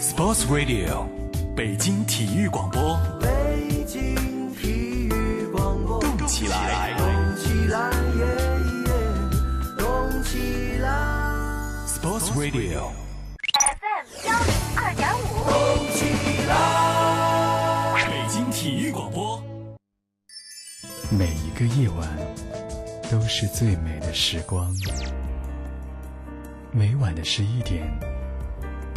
Sports Radio，北京体育广播。北京体育广播，动起来动起来，耶耶，动起来，Sports Radio，FM 幺零二点五，动起来。北京体育广播。每一个夜晚都是最美的时光。每晚的十一点，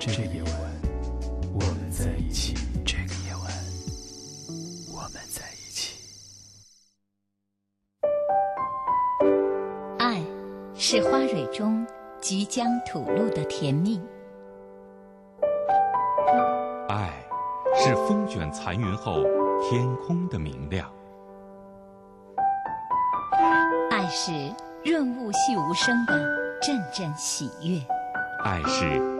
这个夜晚，我们在一起。这个夜晚，我们在一起。爱是花蕊中即将吐露的甜蜜，爱是风卷残云后天空的明亮，爱是润物细无声的阵阵喜悦，爱是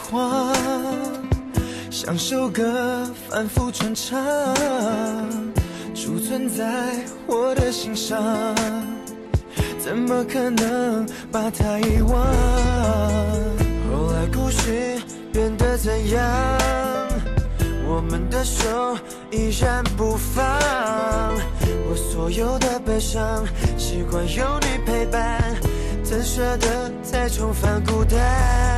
话，像首歌反复传唱，储存在我的心上，怎么可能把它遗忘？后来故事变得怎样？我们的手依然不放，我所有的悲伤，习惯有你陪伴，怎舍得再重返孤单？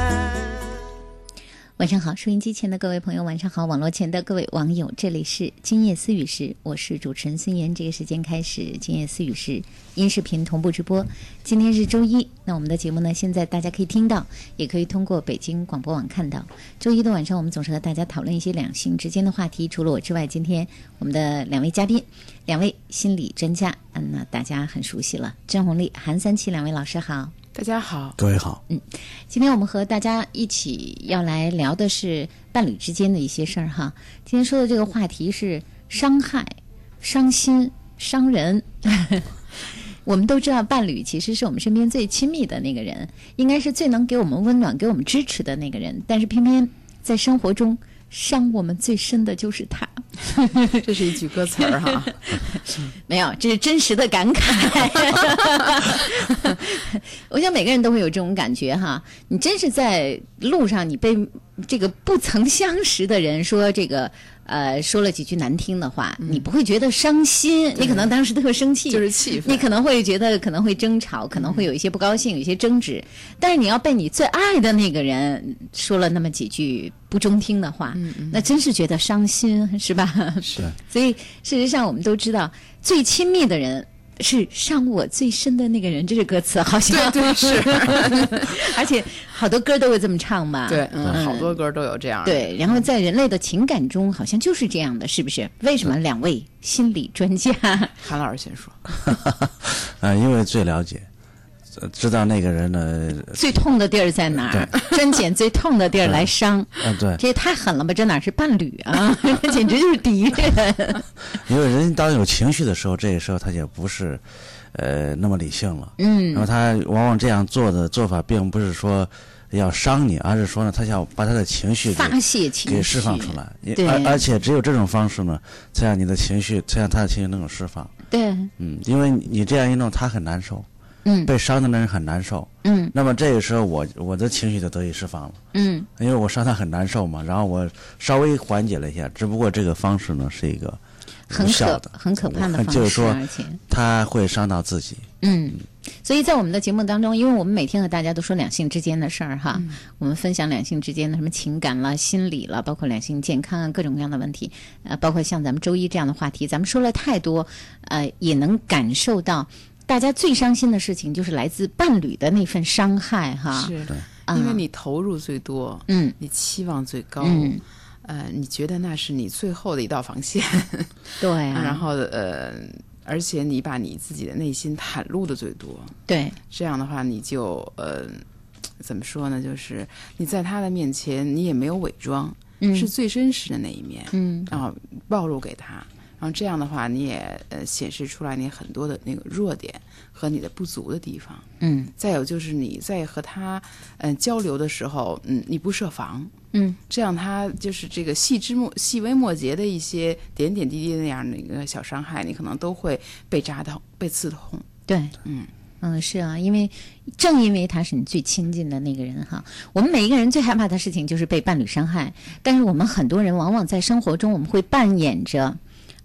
晚上好，收音机前的各位朋友，晚上好，网络前的各位网友，这里是今夜思雨时，我是主持人孙岩。这个时间开始，今夜思雨时音视频同步直播。今天是周一，那我们的节目呢，现在大家可以听到，也可以通过北京广播网看到。周一的晚上，我们总是和大家讨论一些两性之间的话题。除了我之外，今天我们的两位嘉宾，两位心理专家，嗯，那大家很熟悉了，张红丽、韩三七两位老师好。大家好，各位好，嗯今天我们和大家一起要来聊的是伴侣之间的一些事儿哈。今天说的这个话题是伤害、伤心、伤人。我们都知道，伴侣其实是我们身边最亲密的那个人，应该是最能给我们温暖、给我们支持的那个人。但是偏偏在生活中，伤我们最深的就是他。这是一句歌词儿哈。没有，这是真实的感慨。我想每个人都会有这种感觉哈。你真是在路上，你被这个不曾相识的人说这个呃说了几句难听的话，你不会觉得伤心，你可能当时特生气，就是气愤。你可能会觉得可能会争吵，可能会有一些不高兴，有一些争执。但是你要被你最爱的那个人说了那么几句不中听的话，那真是觉得伤心，是吧？是。所以事实上，我们都知道，最亲密的人是伤我最深的那个人，这是歌词，好像对对是，而且好多歌都会这么唱嘛？对，嗯，好多歌都有这样。，对，然后在人类的情感中，好像就是这样的，是不是？为什么两位心理专家？韩老师先说。啊，因为最了解，知道那个人的，最痛的地儿在哪儿？专捡最痛的地儿来伤，啊，对，这也太狠了吧！这哪是伴侣啊？这 简直就是敌人。因为人当有情绪的时候，这个时候他也不是，呃，那么理性了。嗯然后他往往这样做的做法，并不是说要伤你，而是说呢，他想把他的情绪给发泄情绪，给释放出来，对而而且只有这种方式呢，才让你的情绪，才让他的情绪能够释放。对，嗯，因为你这样一弄，他很难受，嗯。被伤的那人很难受。嗯。那么这个时候我，我的情绪就得以释放了，嗯。因为我伤他很难受嘛，然后我稍微缓解了一下，只不过这个方式呢是一个很可无效的，很可怕的方式，就是说而且。他会伤到自己。嗯，所以在我们的节目当中，因为我们每天和大家都说两性之间的事儿哈，我们分享两性之间的什么情感啦、心理啦，包括两性健康啊各种各样的问题，呃，包括像咱们周一这样的话题，咱们说了太多，呃，也能感受到。大家最伤心的事情就是来自伴侣的那份伤害，哈，是对。啊因为你投入最多，嗯。你期望最高，嗯。呃，你觉得那是你最后的一道防线，对啊，然后呃，而且你把你自己的内心袒露的最多，对，这样的话你就呃，怎么说呢？就是你在他的面前，你也没有伪装，嗯。是最真实的那一面，嗯。然后暴露给他。然后这样的话，你也呃显示出来你很多的那个弱点和你的不足的地方。嗯再有就是你在和他嗯、呃交流的时候，嗯，你不设防，嗯这样他就是这个细枝末细微末节的一些点点滴滴那样的一个小伤害，你可能都会被扎到、被刺痛。对，嗯嗯，是啊，因为正因为他是你最亲近的那个人哈，我们每一个人最害怕的事情就是被伴侣伤害，但是我们很多人往往在生活中，我们会扮演着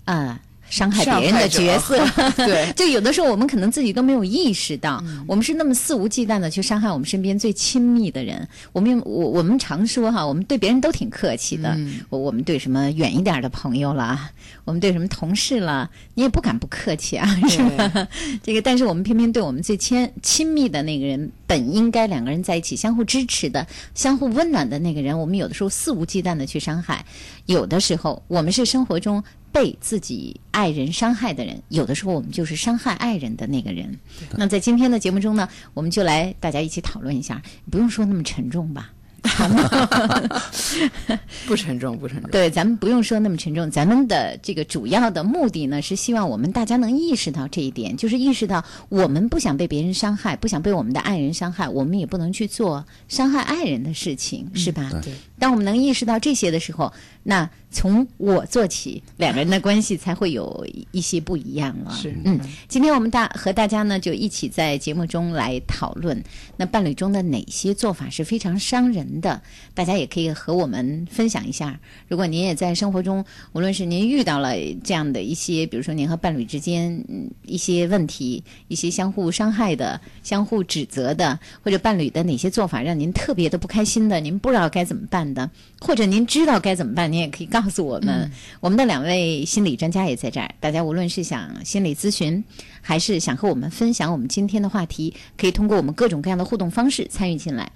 啊、伤害别人的角色，对。就有的时候我们可能自己都没有意识到，嗯。我们是那么肆无忌惮的去伤害我们身边最亲密的人。我们我我们常说哈，我们对别人都挺客气的，嗯。我我们对什么远一点的朋友啦，我们对什么同事啦，你也不敢不客气啊，是吧？这个，但是我们偏偏对我们最亲亲密的那个人，本应该两个人在一起相互支持的、相互温暖的那个人，我们有的时候肆无忌惮的去伤害，有的时候我们是生活中被自己爱人伤害的人，有的时候我们就是伤害爱人的那个人。那在今天的节目中呢，我们就来大家一起讨论一下，不用说那么沉重吧。不沉重，不沉重。对，咱们不用说那么沉重，咱们的这个主要的目的呢，是希望我们大家能意识到这一点，就是意识到我们不想被别人伤害，不想被我们的爱人伤害，我们也不能去做伤害爱人的事情，是吧？对。当我们能意识到这些的时候，那从我做起，两个人的关系才会有一些不一样了。是嗯，今天我们大和大家呢就一起在节目中来讨论，那伴侣中的哪些做法是非常伤人的，大家也可以和我们分享一下。如果您也在生活中，无论是您遇到了这样的一些，比如说您和伴侣之间嗯一些问题，一些相互伤害的、相互指责的，或者伴侣的哪些做法让您特别的不开心的，您不知道该怎么办的，或者您知道该怎么办，您也可以告诉我们。我们的两位心理专家也在这儿，大家无论是想心理咨询，还是想和我们分享我们今天的话题，可以通过我们各种各样的互动方式参与进来。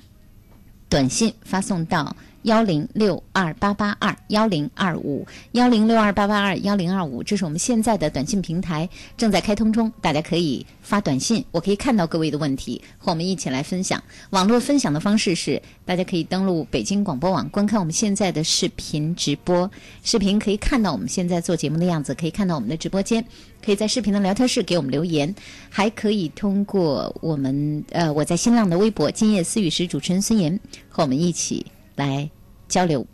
短信发送到幺零六二八八二幺零二五幺零六二八八二幺零二五，这是我们现在的短信平台正在开通中，大家可以发短信，我可以看到各位的问题，和我们一起来分享。网络分享的方式是，大家可以登录北京广播网，观看我们现在的视频直播，视频可以看到我们现在做节目的样子，可以看到我们的直播间。可以在视频的聊天室给我们留言，还可以通过我们呃我在新浪的微博“今夜思雨时”主持人孙岩和我们一起来交流。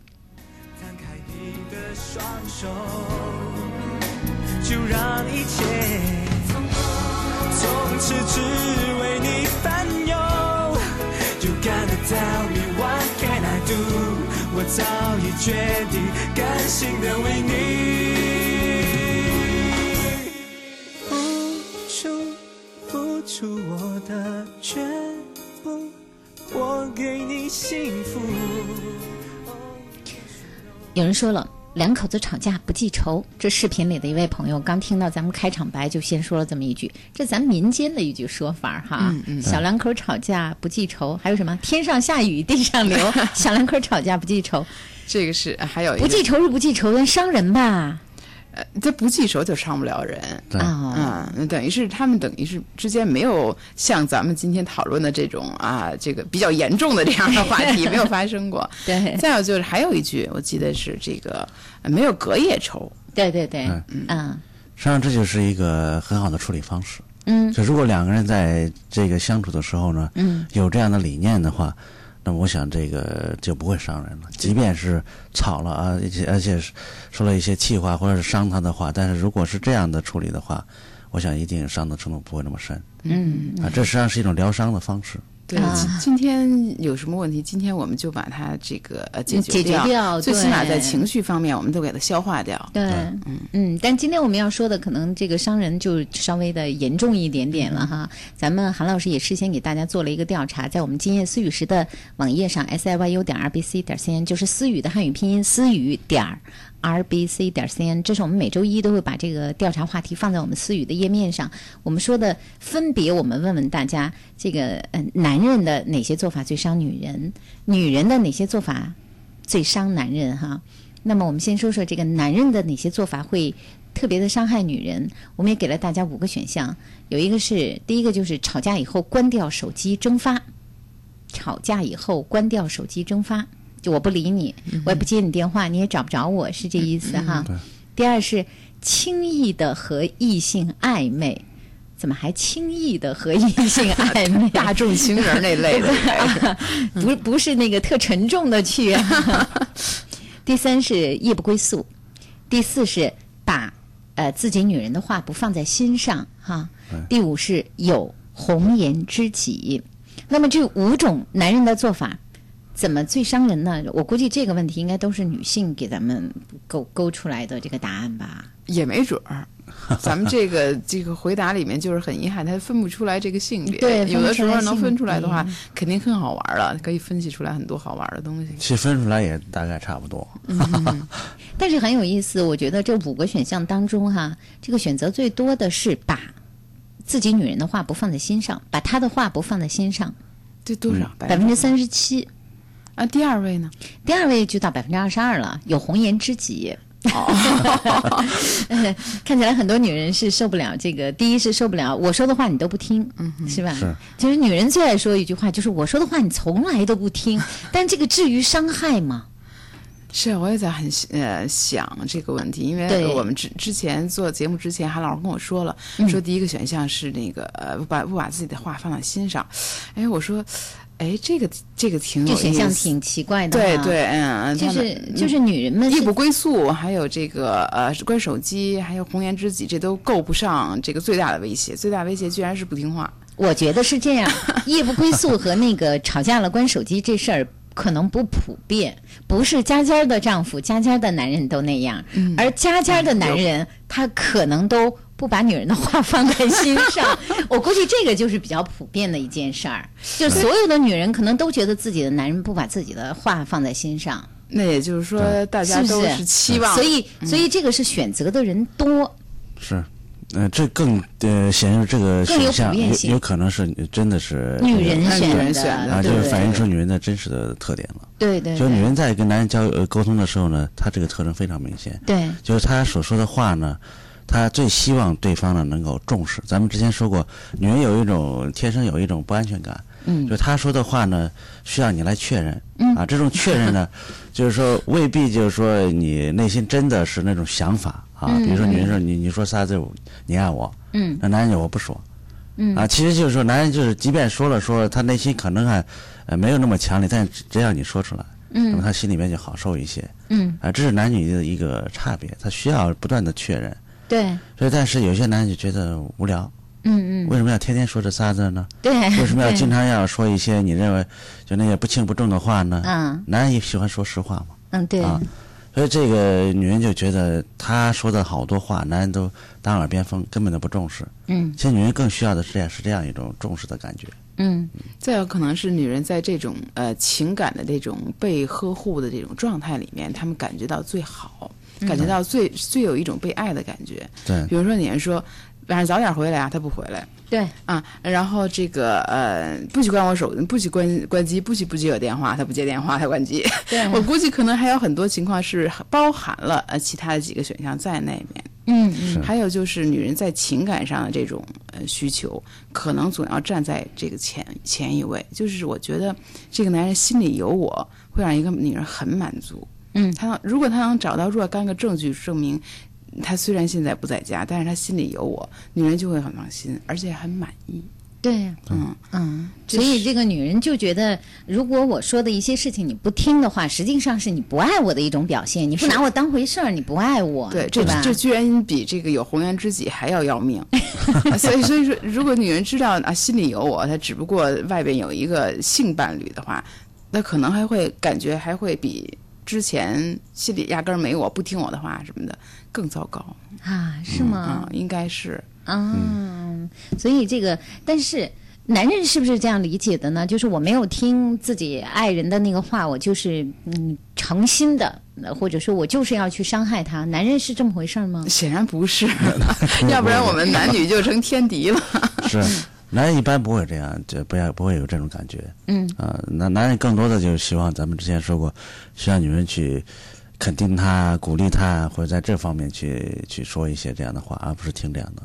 摊开你的双手，就让一切从此只为你烦忧。You gotta tell me what can I do？我早已决定，甘心的为你付出，付出我的全部，我给你幸福。有人说了，两口子吵架不记仇。这视频里的一位朋友刚听到咱们开场白，就先说了这么一句，这咱民间的一句说法哈。小两口吵架不记仇，还有什么天上下雨地上流，小两口吵架不记仇，这个是还有一个不记仇是不记仇，但伤人吧？呃，这不记仇就伤不了人。对啊、嗯，等于是他们等于是之间没有像咱们今天讨论的这种啊，这个比较严重的这样的话题 没有发生过。对再有就是还有一句，我记得是这个呃没有隔夜仇。对对对，嗯嗯实际上这就是一个很好的处理方式。嗯就如果两个人在这个相处的时候呢，嗯有这样的理念的话，那我想这个就不会伤人了。即便是吵了啊，而且而且是说了一些气话或者是伤他的话，但是如果是这样的处理的话，我想一定伤的程度不会那么深嗯，啊。这实际上是一种疗伤的方式。对，啊今今天有什么问题？今天我们就把它这个呃解决解决掉最起码在情绪方面，我们都给它消化掉。对，嗯嗯但今天我们要说的可能这个伤人就稍微的严重一点点了哈。咱们韩老师也事先给大家做了一个调查，在我们今夜思雨时的网页上，s i y u 点 r b c 点 c n 就是思雨的汉语拼音思雨点儿 r b c 点 c n，这是我们每周一都会把这个调查话题放在我们思雨的页面上。我们说的分别，我们问问大家，这个嗯、男人的哪些做法最伤女人，女人的哪些做法最伤男人哈。那么我们先说说这个男人的哪些做法会特别的伤害女人。我们也给了大家五个选项，有一个是第一个就是吵架以后关掉手机蒸发，吵架以后关掉手机蒸发，就我不理你，我也不接你电话，你也找不着我，是这意思哈。第二是轻易的和异性暧昧。怎么还轻易的和异性 暧昧？大众情人那类的，不不是那个特沉重的去、啊。第三是夜不归宿，第四是把呃自己女人的话不放在心上哈。第五是有红颜知己。那么这五种男人的做法，怎么最伤人呢？我估计这个问题应该都是女性给咱们勾勾出来的这个答案吧。也没准儿。咱们这个 这个回答里面就是很遗憾，他分不出来这个性别。对有的时候能分出来的话，肯定更好玩了，可以分析出来很多好玩的东西。其实分出来也大概差不多。但是很有意思，我觉得这五个选项当中哈，这个选择最多的是把自己女人的话不放在心上，把她的话不放在心上，这多少？百分之三十七。啊，第二位呢？第二位就到百分之二十二了，有红颜知己。看起来很多女人是受不了这个，第一是受不了我说的话你都不听，嗯是吧？是。其实女人最爱说一句话，就是我说的话你从来都不听，但这个至于伤害吗？是，我也在很呃想这个问题，因为我们之之前做节目之前，韩老师跟我说了，嗯说第一个选项是那个呃不把不把自己的话放在心上，哎，我说，哎，这个这个挺有这选项挺奇怪的哈对对，嗯，就是就是女人们夜不归宿，还有这个呃关手机，还有红颜知己，这都够不上这个最大的威胁。最大威胁居然是不听话。我觉得是这样，夜不归宿和那个吵架了关手机这事儿可能不普遍，不是家家的丈夫、家家的男人都那样，而家家的男人他可能都不把女人的话放在心上。我估计这个就是比较普遍的一件事儿，就所有的女人可能都觉得自己的男人不把自己的话放在心上，那也就是说，大家都是期望，所以所以这个是选择的人多。是，呃，这更呃显示这个更有选项有普遍性。有可能是真的是女人选的，选的啊，就是反映出女人的真实的特点了。对对，就是女人在跟男人交呃沟通的时候呢，她这个特征非常明显，对。就是她所说的话呢，她最希望对方呢能够重视。咱们之前说过，女人有一种天生有一种不安全感，嗯。就她说的话呢需要你来确认，嗯。啊，这种确认呢，就是说未必就是说你内心真的是那种想法。啊，比如说女人说你你说仨字你爱我，嗯。那男人就我不说。嗯。啊，其实就是说，男人就是，即便说了说，他内心可能还，呃，没有那么强烈，但只只要你说出来，嗯。那么嗯他心里面就好受一些。嗯。啊，这是男女的一个差别，他需要不断的确认。对所以，但是有些男人就觉得无聊，嗯嗯为什么要天天说这仨字呢？对，为什么要经常要说一些你认为就那些不轻不重的话呢？嗯男人也喜欢说实话嘛。嗯对啊所以这个女人就觉得她说的好多话，男人都当耳边风，根本都不重视。嗯其实女人更需要的是这样是这样一种重视的感觉。嗯再有可能是女人在这种呃情感的这种被呵护的这种状态里面，她们感觉到最好，感觉到最最有一种被爱的感觉。对比如说，女人说晚上早点回来啊，他不回来对啊，然后这个呃不许关我手，不许关关机，不许不接我电话，他不接电话，他关机。对我估计可能还有很多情况是包含了呃其他的几个选项在那面。嗯嗯是还有就是女人在情感上的这种呃需求，可能总要站在这个前前一位。就是我觉得这个男人心里有我，会让一个女人很满足。嗯。他能如果他能找到若干个证据证明，他虽然现在不在家，但是他心里有我，女人就会很放心，而且很满意。对，嗯，嗯，这所以这个女人就觉得，如果我说的一些事情你不听的话，实际上是你不爱我的一种表现，你不拿我当回事儿，你不爱我，对，这吧？这居然比这个有红颜知己还要要命，所 以所以说，如果女人知道啊心里有我，她只不过外边有一个性伴侣的话，那可能还会感觉还会比之前心里压根儿没我不听我的话什么的更糟糕啊，是吗啊？，应该是啊，所以这个，但是男人是不是这样理解的呢？就是我没有听自己爱人的那个话，我就是嗯诚心的，呃或者说我就是要去伤害他。男人是这么回事儿吗？显然不是，要不然我们男女就成天敌了。是，男人一般不会这样，就不要不会有这种感觉。嗯啊，男男人更多的就是希望咱们之前说过，希望女人去肯定他、鼓励他，或者在这方面去去说一些这样的话，而不是听这样的。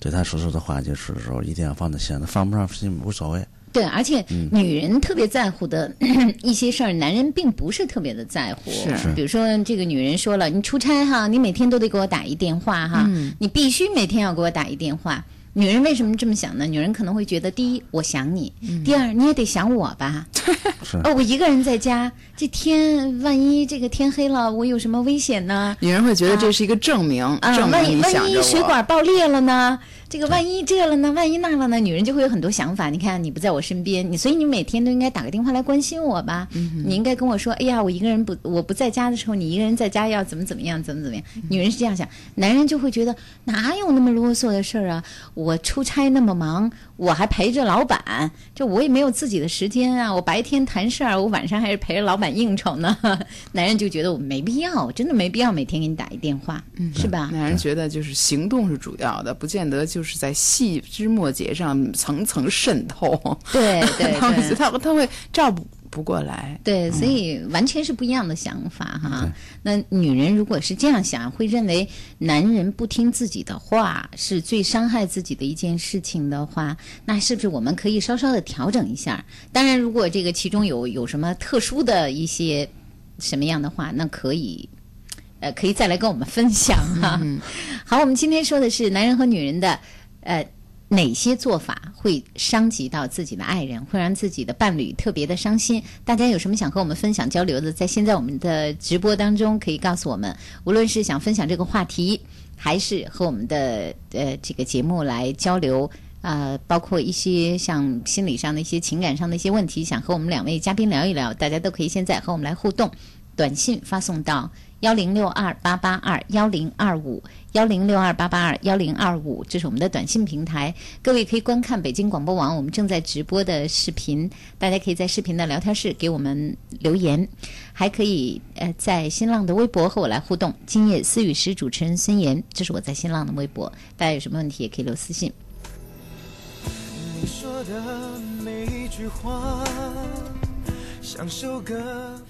对他所说的话，就是说一定要放在心上，放不上心无所谓。对，而且女人特别在乎的 一些事儿，男人并不是特别的在乎。是是比如说这个女人说了，你出差哈，你每天都得给我打一电话哈，你必须每天要给我打一电话。女人为什么这么想呢？女人可能会觉得，第一，我想你；第二，你也得想我吧。是哦，我一个人在家，这天万一这个天黑了，我有什么危险呢？女人会觉得这是一个证明，啊，证万一明你想着万一水。管爆裂了呢？这个万一这了呢？万一那了呢？女人就会有很多想法。你看，你不在我身边，你所以你每天都应该打个电话来关心我吧。你应该跟我说，哎呀，我一个人不我不在家的时候，你一个人在家要怎么怎么样，怎么怎么样。女人是这样想，男人就会觉得哪有那么啰嗦的事儿啊？我出差那么忙，我还陪着老板，就我也没有自己的时间啊。我白天谈事儿，我晚上还是陪着老板应酬呢。男人就觉得我没必要，真的没必要每天给你打一电话，是吧？男人觉得就是行动是主要的，不见得就是在细枝末节上层层渗透。对 对他。他他会照不不过来。对，所以完全是不一样的想法哈。那女人如果是这样想，会认为男人不听自己的话是最伤害自己的一件事情的话，那是不是我们可以稍稍的调整一下？当然，如果这个其中有有什么特殊的一些什么样的话，那可以。呃，可以再来跟我们分享哈、好，我们今天说的是男人和女人的，呃，哪些做法会伤及到自己的爱人，会让自己的伴侣特别的伤心？大家有什么想和我们分享交流的，在现在我们的直播当中可以告诉我们。无论是想分享这个话题，还是和我们的呃这个节目来交流。呃，包括一些像心理上的一些、情感上的一些问题，想和我们两位嘉宾聊一聊，大家都可以现在和我们来互动。短信发送到幺零六二八八二幺零二五幺零六二八八二幺零二五，这是我们的短信平台。各位可以观看北京广播网我们正在直播的视频，大家可以在视频的聊天室给我们留言，还可以呃在新浪的微博和我来互动。今夜思雨时主持人孙岩，这是我在新浪的微博，大家有什么问题也可以留私信。你说的每一句话，像首歌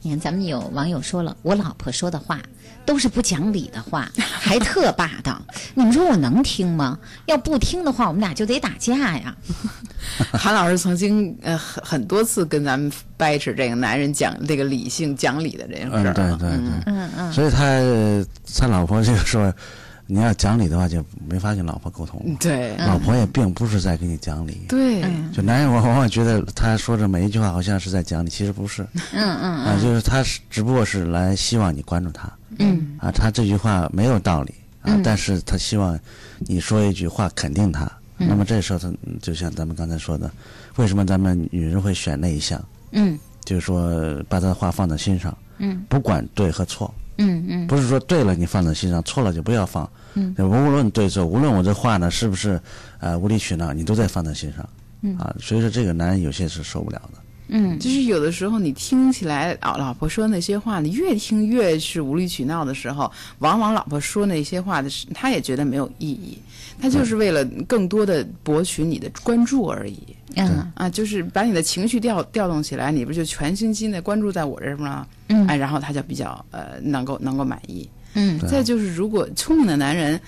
你看，咱们有网友说了，我老婆说的话都是不讲理的话，还特霸道。你们说我能听吗？要不听的话，我们俩就得打架呀。韩老师曾经呃很很多次跟咱们掰扯这个男人讲这个理性讲理的这件事儿、嗯，对对对。嗯嗯，所以他呃他老婆就说，你要讲理的话，就没法跟老婆沟通。对老婆也并不是在跟你讲理。对、嗯就男人往往觉得他说的每一句话好像是在讲理，其实不是。嗯嗯啊，就是他是只不过是来希望你关注他。嗯啊，他这句话没有道理啊，但是他希望你说一句话肯定他。那么这时候他就像咱们刚才说的，为什么咱们女人会选那一项？嗯就是说把他的话放在心上，嗯不管对和错，嗯嗯不是说对了你放在心上，错了就不要放。嗯，无论对错，无论我这话呢是不是呃无理取闹，你都在放在心上。嗯啊，所以说这个男人有些是受不了的。嗯就是有的时候你听起来啊老婆说那些话，你越听越是无理取闹的时候，往往老婆说那些话的时，他也觉得没有意义，他就是为了更多的博取你的关注而已。嗯啊，就是把你的情绪调调动起来，你不就全身心的关注在我这儿吗？嗯哎，然后他就比较呃能够能够满意。嗯再就是，如果聪明的男人，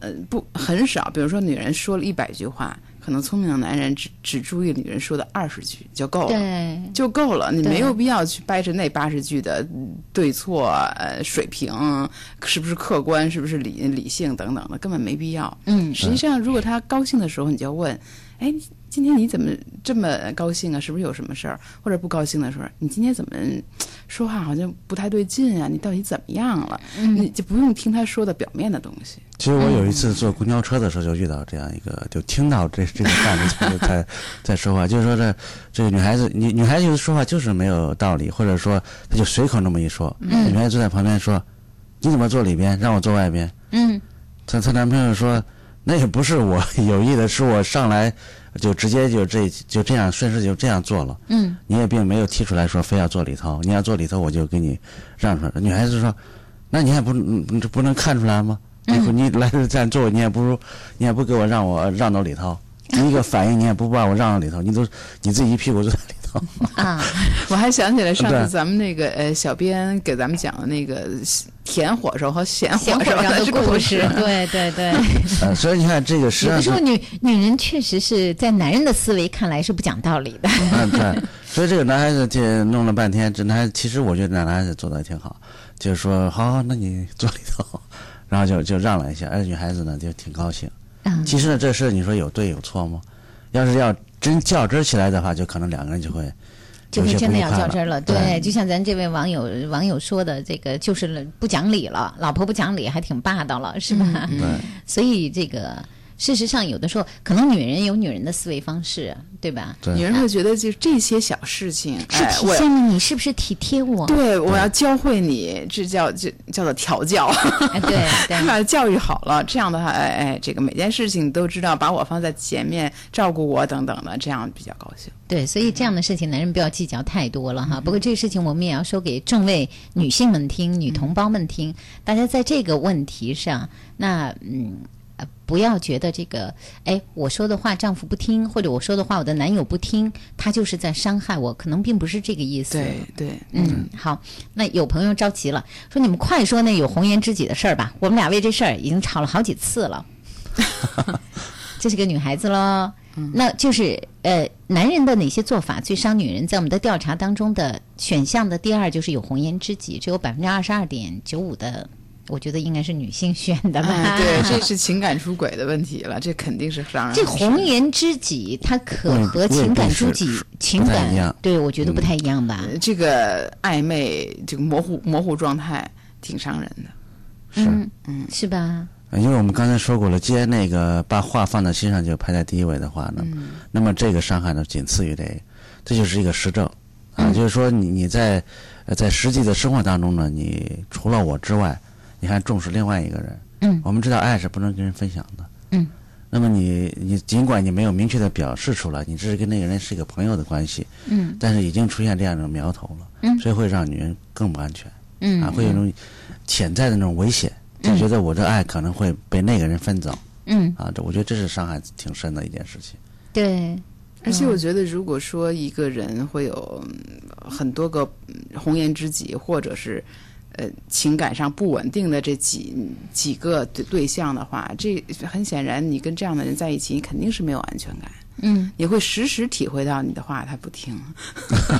呃，不很少，比如说女人说了一百句话，可能聪明的男人只只注意女人说的二十句就够了。对，就够了，你没有必要去掰扯那八十句的嗯对错、呃水平是不是客观、是不是理理性等等的，根本没必要。嗯实际上，如果他高兴的时候，你就要问：哎，今天你怎么这么高兴啊？是不是有什么事儿？或者不高兴的时候，你今天怎么说话好像不太对劲啊？你到底怎么样了？你就不用听他说的表面的东西。其实我有一次坐公交车的时候就遇到这样一个，就听到这这个伴侣在在在说话，就是说这这个女孩子，女女孩子说话就是没有道理，或者说她就随口那么一说，女孩子坐在旁边说：“你怎么坐里边，让我坐外边嗯？”她她男朋友说：“那也不是我有意的，是我上来就直接就这就这样顺势就这样做了，嗯你也并没有提出来说非要做里头，你要做里头我就给你让出来。”女孩子说：“那你还不你这不能看出来吗？”你嗯你来这站坐，你也不如，你也不给我让我让到里头，第一个反应你也不把我让到里头，你都你自己一屁股坐在里头。啊，我还想起来上次咱们那个呃小编给咱们讲的那个甜火烧和咸火烧的故故事，对对对。呃，所以你看这个实际上是，有的时候女女人确实是在男人的思维看来是不讲道理的。嗯对，所以这个男孩子这弄了半天，这男孩子其实我觉得男孩子做的挺好，就是说好，那你坐里头，然后就就让了一下，而女孩子呢就挺高兴。嗯其实呢，这事你说有对有错吗？要是要真较真儿起来的话，就可能两个人就会就会真的要较真儿了，对，就像咱这位网友网友说的，这个就是不讲理了，老婆不讲理，还挺霸道了，是吧？对。所以这个事实上，有的时候可能女人有女人的思维方式，对吧？对女人会觉得就这些小事情，是体现了你是不是体贴我？对我要教会你，这叫这叫做调教，哎，对对，把教育好了，这样的话，哎哎，这个每件事情都知道把我放在前面，照顾我等等的，这样比较高兴。对，所以这样的事情，男人不要计较太多了哈。不过这个事情，我们也要说给众位女性们听、女同胞们听，大家在这个问题上，那嗯。呃不要觉得这个，哎，我说的话丈夫不听，或者我说的话我的男友不听，他就是在伤害我，可能并不是这个意思。对对，嗯，好，那有朋友着急了，说你们快说那有红颜知己的事儿吧，我们俩为这事儿已经吵了好几次了。这是个女孩子喽，那就是呃，男人的哪些做法最伤女人？在我们的调查当中的选项的第二就是有红颜知己，只有百分之二十二点九五的，我觉得应该是女性选的吧？哎，对，这是情感出轨的问题了，这肯定是让人这红颜知己，它可和情感知己情感，对我觉得不太一样吧？呃这个暧昧，这个模糊模糊状态挺伤人的。是。嗯，是吧？呃因为我们刚才说过了，既然那个把话放在心上就排在第一位的话呢，那么这个伤害呢仅次于这个，这就是一个实证啊，就是说你你在呃在实际的生活当中呢，你除了我之外，你还重视另外一个人。嗯我们知道爱是不能跟人分享的。嗯。那么你你尽管你没有明确的表示出来，你只是跟那个人是一个朋友的关系，嗯但是已经出现这样一种苗头了，嗯所以会让女人更不安全。嗯啊，会有一种潜在的那种危险，就觉得我这爱可能会被那个人分走嗯，啊，这我觉得这是伤害挺深的一件事情。对，而且我觉得，如果说一个人会有嗯很多个嗯红颜知己，或者是呃情感上不稳定的这几几个对对象的话，这很显然，你跟这样的人在一起，你肯定是没有安全感。嗯你会时时体会到你的话他不听，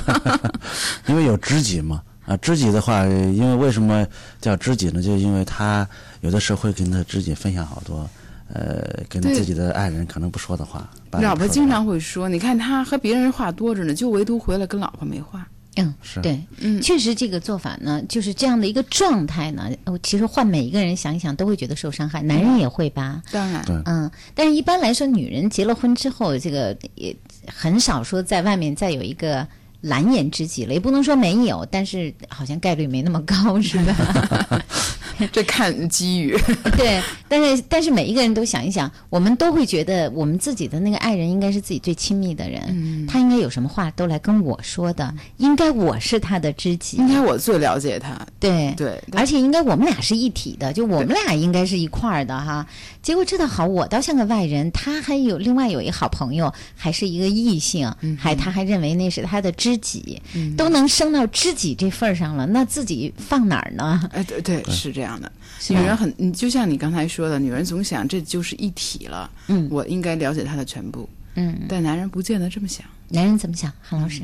因为有知己嘛，啊，知己的话，因为为什么叫知己呢？就因为他有的时候会跟他知己分享好多，呃，跟自己的爱人可能不说的话。老婆经常会说：“你看他和别人话多着呢，就唯独回来跟老婆没话。嗯，是对，嗯确实这个做法呢，就是这样的一个状态呢，我其实换每一个人想一想，都会觉得受伤害，男人也会吧。”当然，嗯，但是一般来说，女人结了婚之后，这个也很少说在外面再有一个蓝颜知己了，也不能说没有，但是好像概率没那么高，是吧？这看机遇。对，但是但是每一个人都想一想，我们都会觉得我们自己的那个爱人应该是自己最亲密的人，他应该有什么话都来跟我说的，应该我是他的知己，应该我最了解他。对对，而且应该我们俩是一体的，就我们俩应该是一块儿的哈。结果这倒好，我倒像个外人，他还有另外有一个好朋友，还是一个异性，还他还认为那是他的知己，都能升到知己这份儿上了，那自己放哪儿呢？哎，对对，是这样。样的。女人很，你就像你刚才说的，女人总想这就是一体了，嗯我应该了解她的全部，嗯，但男人不见得这么想。男人怎么想？韩老师，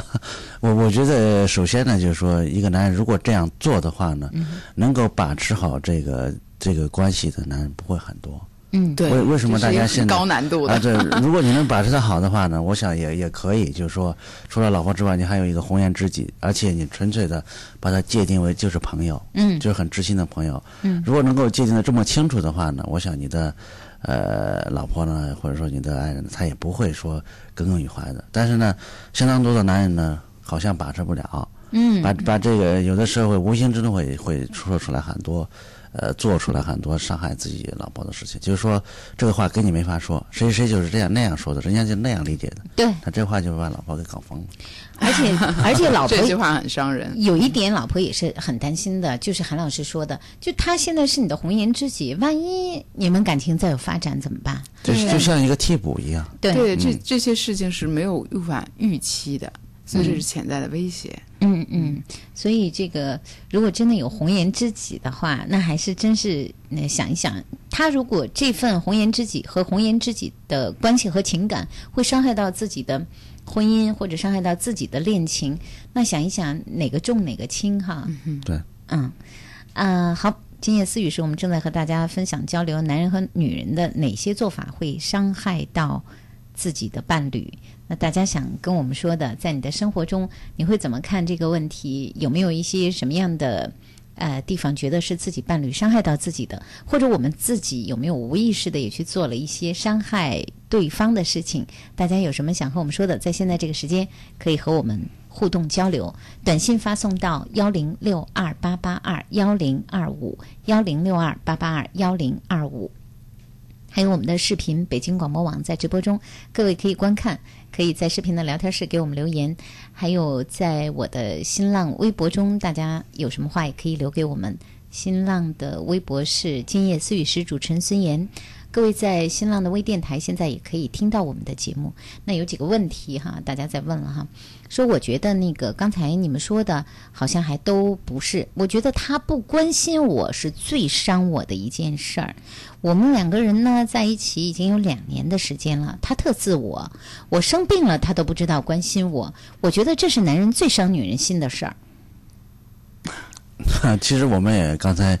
我我觉得首先呢，就是说一个男人如果这样做的话呢，嗯能够把持好这个这个关系的男人不会很多。嗯，对，为为什么大家现在高难度的？啊，对，如果你能把持的好的话呢，我想也也可以，就是说，除了老婆之外，你还有一个红颜知己，而且你纯粹的把它界定为就是朋友，嗯就是很知心的朋友。嗯如果能够界定的这么清楚的话呢，我想你的呃老婆呢，或者说你的爱人，他也不会说耿耿于怀的。但是呢，相当多的男人呢，好像把持不了，嗯把把这个有的时候会无形之中会会说出来很多，呃，做出来很多伤害自己老婆的事情。就是说这个话跟你没法说，谁谁就是这样那样说的，人家就那样理解的，对，他这话就把老婆给搞疯了。而且 而且老婆这句话很伤人。有一点，老婆也是很担心的，就是韩老师说的，就他现在是你的红颜知己，万一你们感情再有发展怎么办？就就像一个替补一样。对，对，这这些事情是没有无法预期的，所以这是潜在的威胁。嗯嗯，所以这个如果真的有红颜知己的话，那还是真是那想一想，他如果这份红颜知己和红颜知己的关系和情感会伤害到自己的婚姻，或者伤害到自己的恋情，那想一想哪个重哪个轻哈。对，嗯，啊、好。今夜思语是我们正在和大家分享交流，男人和女人的哪些做法会伤害到自己的伴侣？那大家想跟我们说的，在你的生活中，你会怎么看这个问题？有没有一些什么样的呃地方觉得是自己伴侣伤害到自己的，或者我们自己有没有无意识的也去做了一些伤害对方的事情？大家有什么想和我们说的，在现在这个时间可以和我们互动交流，短信发送到幺零六二八八二幺零二五幺零六二八八二幺零二五。还有我们的视频，北京广播网在直播中，各位可以观看，可以在视频的聊天室给我们留言，还有在我的新浪微博中，大家有什么话也可以留给我们。新浪的微博是今夜思语时主持人孙岩，各位在新浪的微电台现在也可以听到我们的节目。那有几个问题哈，大家在问了哈，说我觉得那个刚才你们说的好像还都不是，我觉得他不关心我是最伤我的一件事儿。我们两个人呢在一起已经有两年的时间了，他特自我，我生病了他都不知道关心我，我觉得这是男人最伤女人心的事儿。其实我们也刚才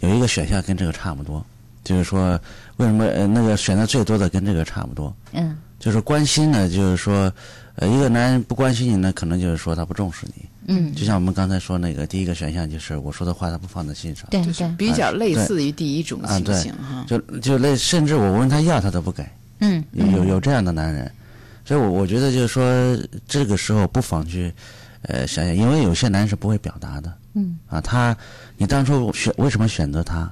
有一个选项跟这个差不多，就是说为什么呃那个选的最多的跟这个差不多，嗯。就是关心呢，就是说呃一个男人不关心你呢，可能就是说他不重视你。嗯，就像我们刚才说那个第一个选项，就是我说的话他不放在心上，对就是对，比较类似于第一种情形哈。就就类甚至我问他要他都不给，嗯有有有这样的男人，所以我我觉得就是说这个时候不妨去呃想想，因为有些男人是不会表达的，嗯啊，他你当初选为什么选择他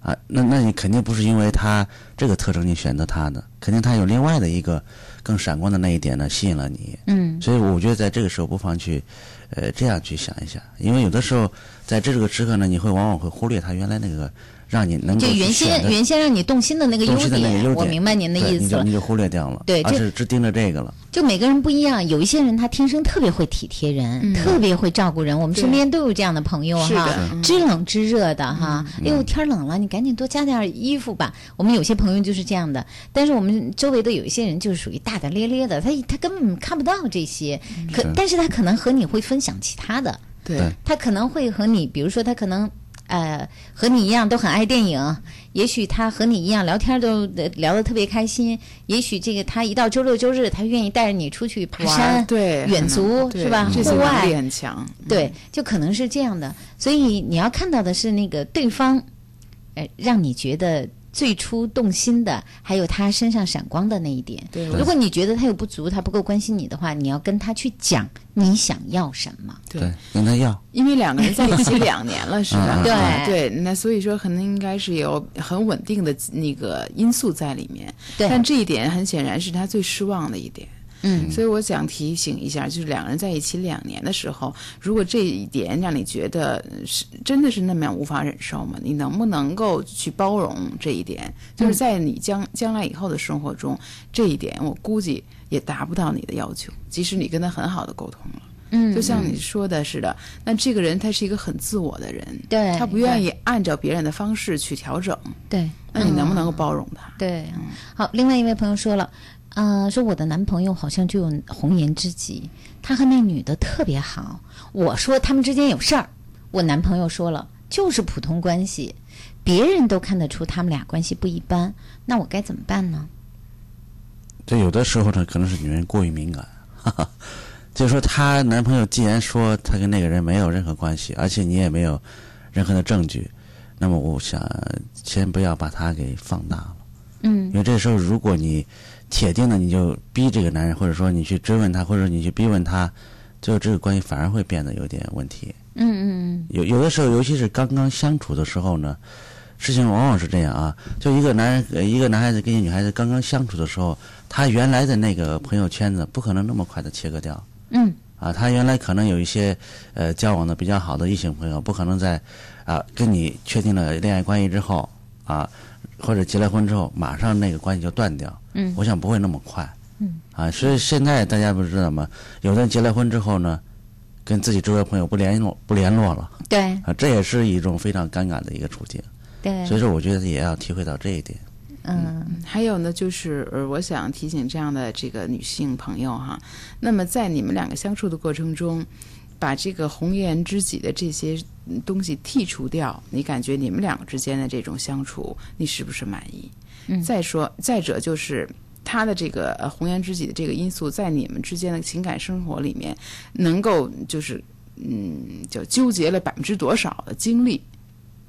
啊？那那你肯定不是因为他这个特征你选择他的，肯定他有另外的一个更闪光的那一点呢吸引了你，嗯。所以我觉得在这个时候不妨去呃这样去想一想，因为有的时候在这个时刻呢，你会往往会忽略他原来那个让你能够就原先原先让你动心的那个优点，我明白您的意思了对你就你。就忽略掉了，对而是只盯着这个了。就每个人不一样，有一些人他天生特别会体贴人，特别会照顾人。我们身边都有这样的朋友哈知冷知热的哈。哎呦，天冷了，你赶紧多加点衣服吧。我们有些朋友就是这样的，但是我们周围的有一些人就是属于大大咧咧的，他他根本看不到这些，可是但是他可能和你会分享其他的，对对他可能会和你，比如说他可能。呃，和你一样都很爱电影，也许他和你一样聊天都呃聊得特别开心，也许这个他一到周六周日，他愿意带着你出去爬山，对远足是吧户外力很强。对，就可能是这样的。所以你要看到的是那个对方，呃，让你觉得最初动心的，还有他身上闪光的那一点。对如果你觉得他有不足，他不够关心你的话，你要跟他去讲你想要什么。对，跟他要。因为两个人在一起两年了，是吧？嗯对啊对，那所以说可能应该是有很稳定的那个因素在里面。对但这一点很显然是他最失望的一点。嗯所以我想提醒一下，就是两个人在一起两年的时候，如果这一点让你觉得是真的是那么样无法忍受吗？你能不能够去包容这一点？就是在你将将来以后的生活中，这一点我估计也达不到你的要求，即使你跟他很好的沟通了。嗯就像你说的似的，那这个人他是一个很自我的人，对他不愿意按照别人的方式去调整，对，那你能不能够嗯包容他？对，好，另外一位朋友说了，呃，说我的男朋友好像就有红颜知己，他和那女的特别好。我说他们之间有事儿，我男朋友说了就是普通关系，别人都看得出他们俩关系不一般，那我该怎么办呢？这有的时候呢，可能是女人过于敏感，哈哈。就是说，她男朋友既然说他跟那个人没有任何关系，而且你也没有任何的证据，那么我想先不要把他给放大了。嗯因为这时候，如果你铁定的你就逼这个男人，或者说你去追问他，或者你去逼问他，最后这个关系反而会变得有点问题。嗯嗯有有的时候，尤其是刚刚相处的时候呢，事情往往是这样啊。就一个男人，呃一个男孩子跟一个女孩子刚刚相处的时候，他原来的那个朋友圈子不可能那么快的切割掉嗯啊。他原来可能有一些呃交往的比较好的异性朋友，不可能在啊跟你确定了恋爱关系之后啊，或者结了婚之后，马上那个关系就断掉。嗯我想不会那么快。嗯啊，所以现在大家不是知道吗？有的人结了婚之后呢，跟自己周围朋友不联络不联络了。对啊，这也是一种非常尴尬的一个处境。对，所以说，我觉得也要体会到这一点。嗯还有呢，就是呃，我想提醒这样的这个女性朋友哈，那么在你们两个相处的过程中，把这个红颜知己的这些嗯东西剔除掉，你感觉你们两个之间的这种相处，你是不是满意？嗯再说，再者就是。他的这个呃红颜知己的这个因素，在你们之间的情感生活里面，能够就是嗯，就纠结了百分之多少的精力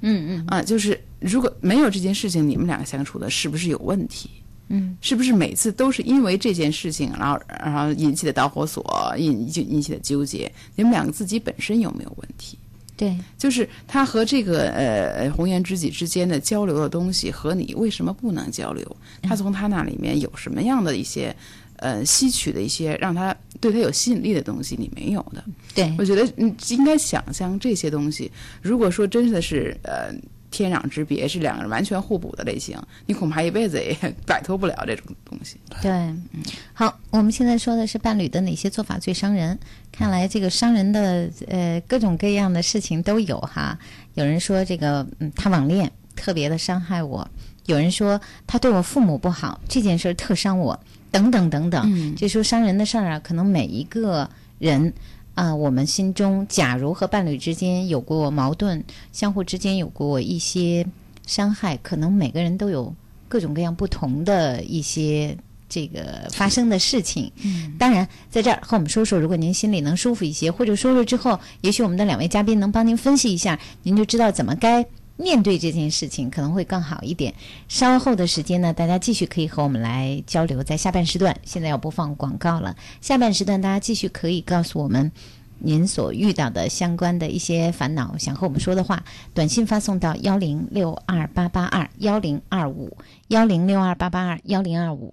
嗯嗯啊？就是如果没有这件事情，你们两个相处的是不是有问题？嗯是不是每次都是因为这件事情，然后然后引起的导火索，引引引起的纠结？你们两个自己本身有没有问题？对就是他和这个呃红颜知己之间的交流的东西，和你为什么不能交流？他从他那里面有什么样的一些呃吸取的一些让他对他有吸引力的东西，你没有的？对我觉得嗯，应该想象这些东西。如果说真的是呃天壤之别，是两个人完全互补的类型，你恐怕一辈子也 摆脱不了这种东西。对，好，我们现在说的是伴侣的哪些做法最伤人？看来这个伤人的呃各种各样的事情都有哈。有人说这个嗯他网恋特别的伤害我，有人说他对我父母不好，这件事儿特伤我，等等等等。嗯这说伤人的事儿啊，可能每一个人。啊，我们心中假如和伴侣之间有过矛盾，相互之间有过一些伤害，可能每个人都有各种各样不同的一些这个发生的事情。嗯，当然，在这儿和我们说说，如果您心里能舒服一些，或者说说之后，也许我们的两位嘉宾能帮您分析一下，您就知道怎么该面对这件事情，可能会更好一点。稍后的时间呢，大家继续可以和我们来交流，在下半时段，现在要播放广告了。下半时段大家继续可以告诉我们。您所遇到的相关的一些烦恼，想和我们说的话，短信发送到幺零六二八八二幺零二五幺零六二八八二幺零二五。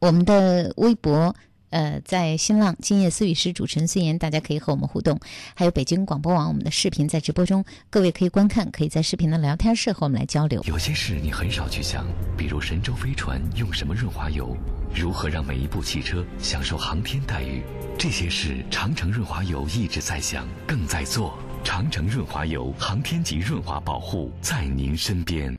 我们的微博，呃，在新浪今夜思语师主持人孙岩，大家可以和我们互动。还有北京广播网，我们的视频在直播中，各位可以观看，可以在视频的聊天室和我们来交流。有些事你很少去想，比如神舟飞船用什么润滑油，如何让每一部汽车享受航天待遇，这些事长城润滑油一直在想，更在做。长城润滑油，航天级润滑保护，在您身边。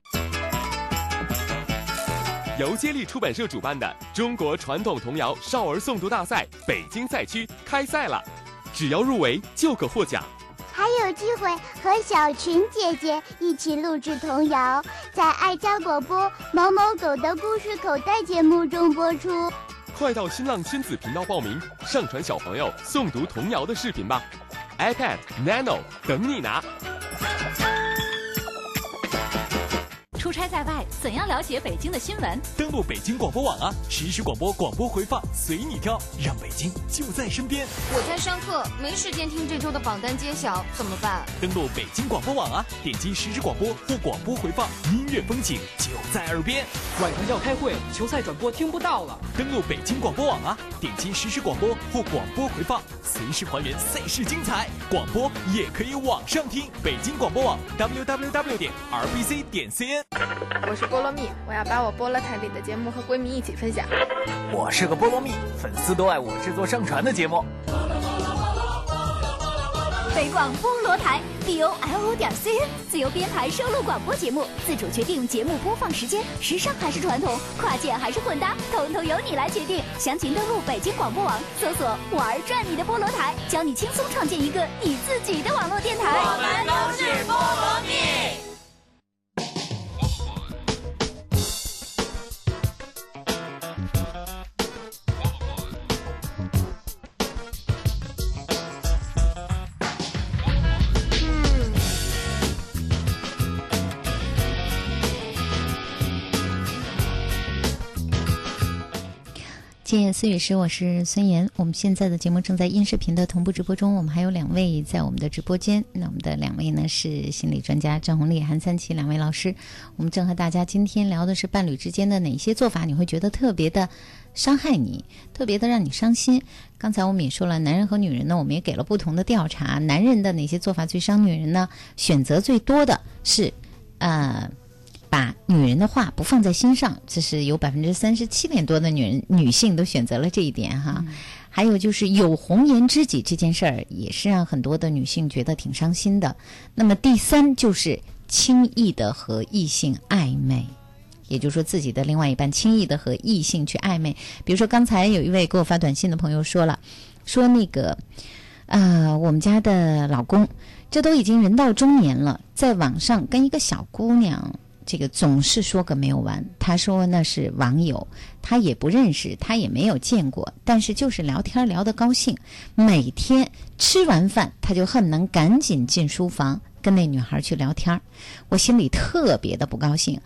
由接力出版社主办的中国传统童谣少儿诵读大赛北京赛区开赛了，只要入围就可获奖。还有机会和小群姐姐一起录制童谣，在爱家广播某某狗的故事口袋节目中播出。快到新浪亲子频道报名，上传小朋友诵读童谣的视频吧，iPad Nano 等你拿。出差在外，怎样了解北京的新闻？登录北京广播网啊，实时广播广播回放随你挑，让北京就在身边。我在上课，没时间听这周的榜单揭晓，怎么办？登录北京广播网啊，点击实时广播或广播回放，音乐风景就在耳边。晚上要开会，球赛转播听不到了。登录北京广播网啊，点击实时广播或广播回放，随时还原赛事精彩。广播也可以网上听，北京广播网 www 点 rbc 点 cn。我是菠萝蜜，我要把我菠萝台里的节目和闺蜜一起分享。我是个菠萝蜜，粉丝都爱我制作上传的节目。北广菠萝台 b o l o 点 c n 自由编排收录广播节目，自主决定节目播放时间，时尚还是传统，跨界还是混搭，统统由你来决定。详情登录北京广播网，搜索“玩转你的菠萝台”，教你轻松创建一个你自己的网络电台。我们都是菠萝蜜。今夜思雨时，我是孙岩。我们现在的节目正在音视频的同步直播中，我们还有两位在我们的直播间。那我们的两位呢是心理专家张红丽、韩三奇两位老师。我们正和大家今天聊的是伴侣之间的哪些做法，你会觉得特别的伤害你，特别的让你伤心。刚才我们也说了，男人和女人呢，我们也给了不同的调查。男人的哪些做法最伤女人呢？选择最多的是，呃。把女人的话不放在心上，这是有百分之三十七点多的女人女性都选择了这一点哈。还有就是有红颜知己这件事儿，也是让很多的女性觉得挺伤心的。那么第三就是轻易的和异性暧昧，也就是说自己的另外一半轻易的和异性去暧昧。比如说刚才有一位给我发短信的朋友说了，说那个呃，我们家的老公这都已经人到中年了，在网上跟一个小姑娘。这个总是说个没有完。他说那是网友，他也不认识，他也没有见过，但是就是聊天聊得高兴。每天吃完饭，他就恨能赶紧进书房跟那女孩去聊天我心里特别的不高兴。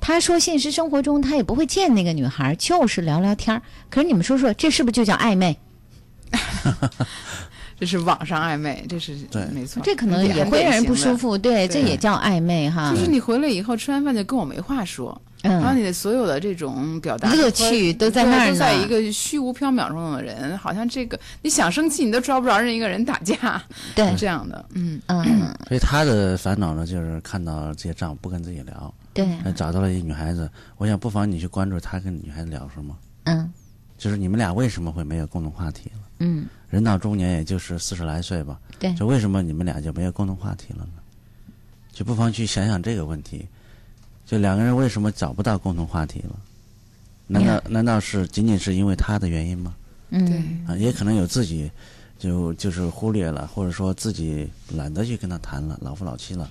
他说现实生活中他也不会见那个女孩，就是聊聊天可是你们说说，这是不是就叫暧昧？这是网上暧昧，这是对，没错。这可能也会让人不舒服，对，这也叫暧昧哈。就是你回来以后吃完饭就跟我没话说，然后你的所有的这种表达乐趣都在那儿呢。在一个虚无缥缈中的人，好像这个你想生气你都抓不着任一个人打架，对，这样的，嗯嗯。所以他的烦恼呢，就是看到这些丈夫不跟自己聊，对，找到了一女孩子。我想不妨你去关注他跟女孩子聊什么，嗯，就是你们俩为什么会没有共同话题了，嗯。人到中年，也就是四十来岁吧。对，就为什么你们俩就没有共同话题了呢？就不妨去想想这个问题。就两个人为什么找不到共同话题了？难道难道是仅仅是因为他的原因吗？嗯，啊，也可能有自己就就是忽略了，或者说自己懒得去跟他谈了，老夫老妻了。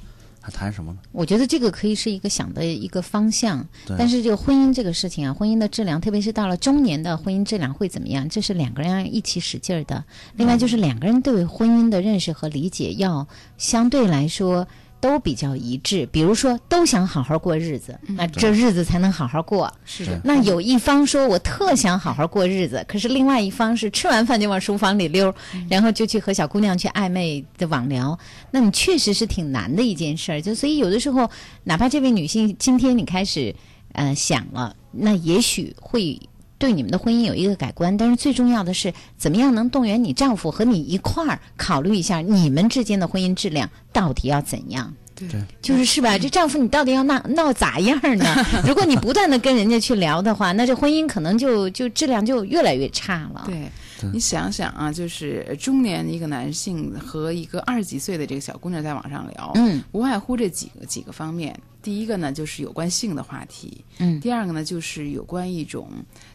谈什么呢？我觉得这个可以是一个想的一个方向，但是这个婚姻这个事情啊，婚姻的质量，特别是到了中年的婚姻质量会怎么样？这是两个人要一起使劲儿的。另外就是两个人对婚姻的认识和理解要相对来说。都比较一致，比如说都想好好过日子，那这日子才能好好过。是的。那有一方说我特想好好过日子，可是另外一方是吃完饭就往书房里溜，然后就去和小姑娘去暧昧的网聊，那你确实是挺难的一件事儿。就所以有的时候，哪怕这位女性今天你开始呃想了，那也许会。对你们的婚姻有一个改观，但是最重要的是，怎么样能动员你丈夫和你一块儿考虑一下，你们之间的婚姻质量到底要怎样？对，就是是吧？这丈夫你到底要闹闹咋样呢？如果你不断的跟人家去聊的话，那这婚姻可能就就质量就越来越差了。对。你想想啊，就是中年一个男性和一个二十几岁的这个小姑娘在网上聊，嗯，无外乎这几个几个方面。第一个呢，就是有关性的话题，嗯，第二个呢，就是有关一种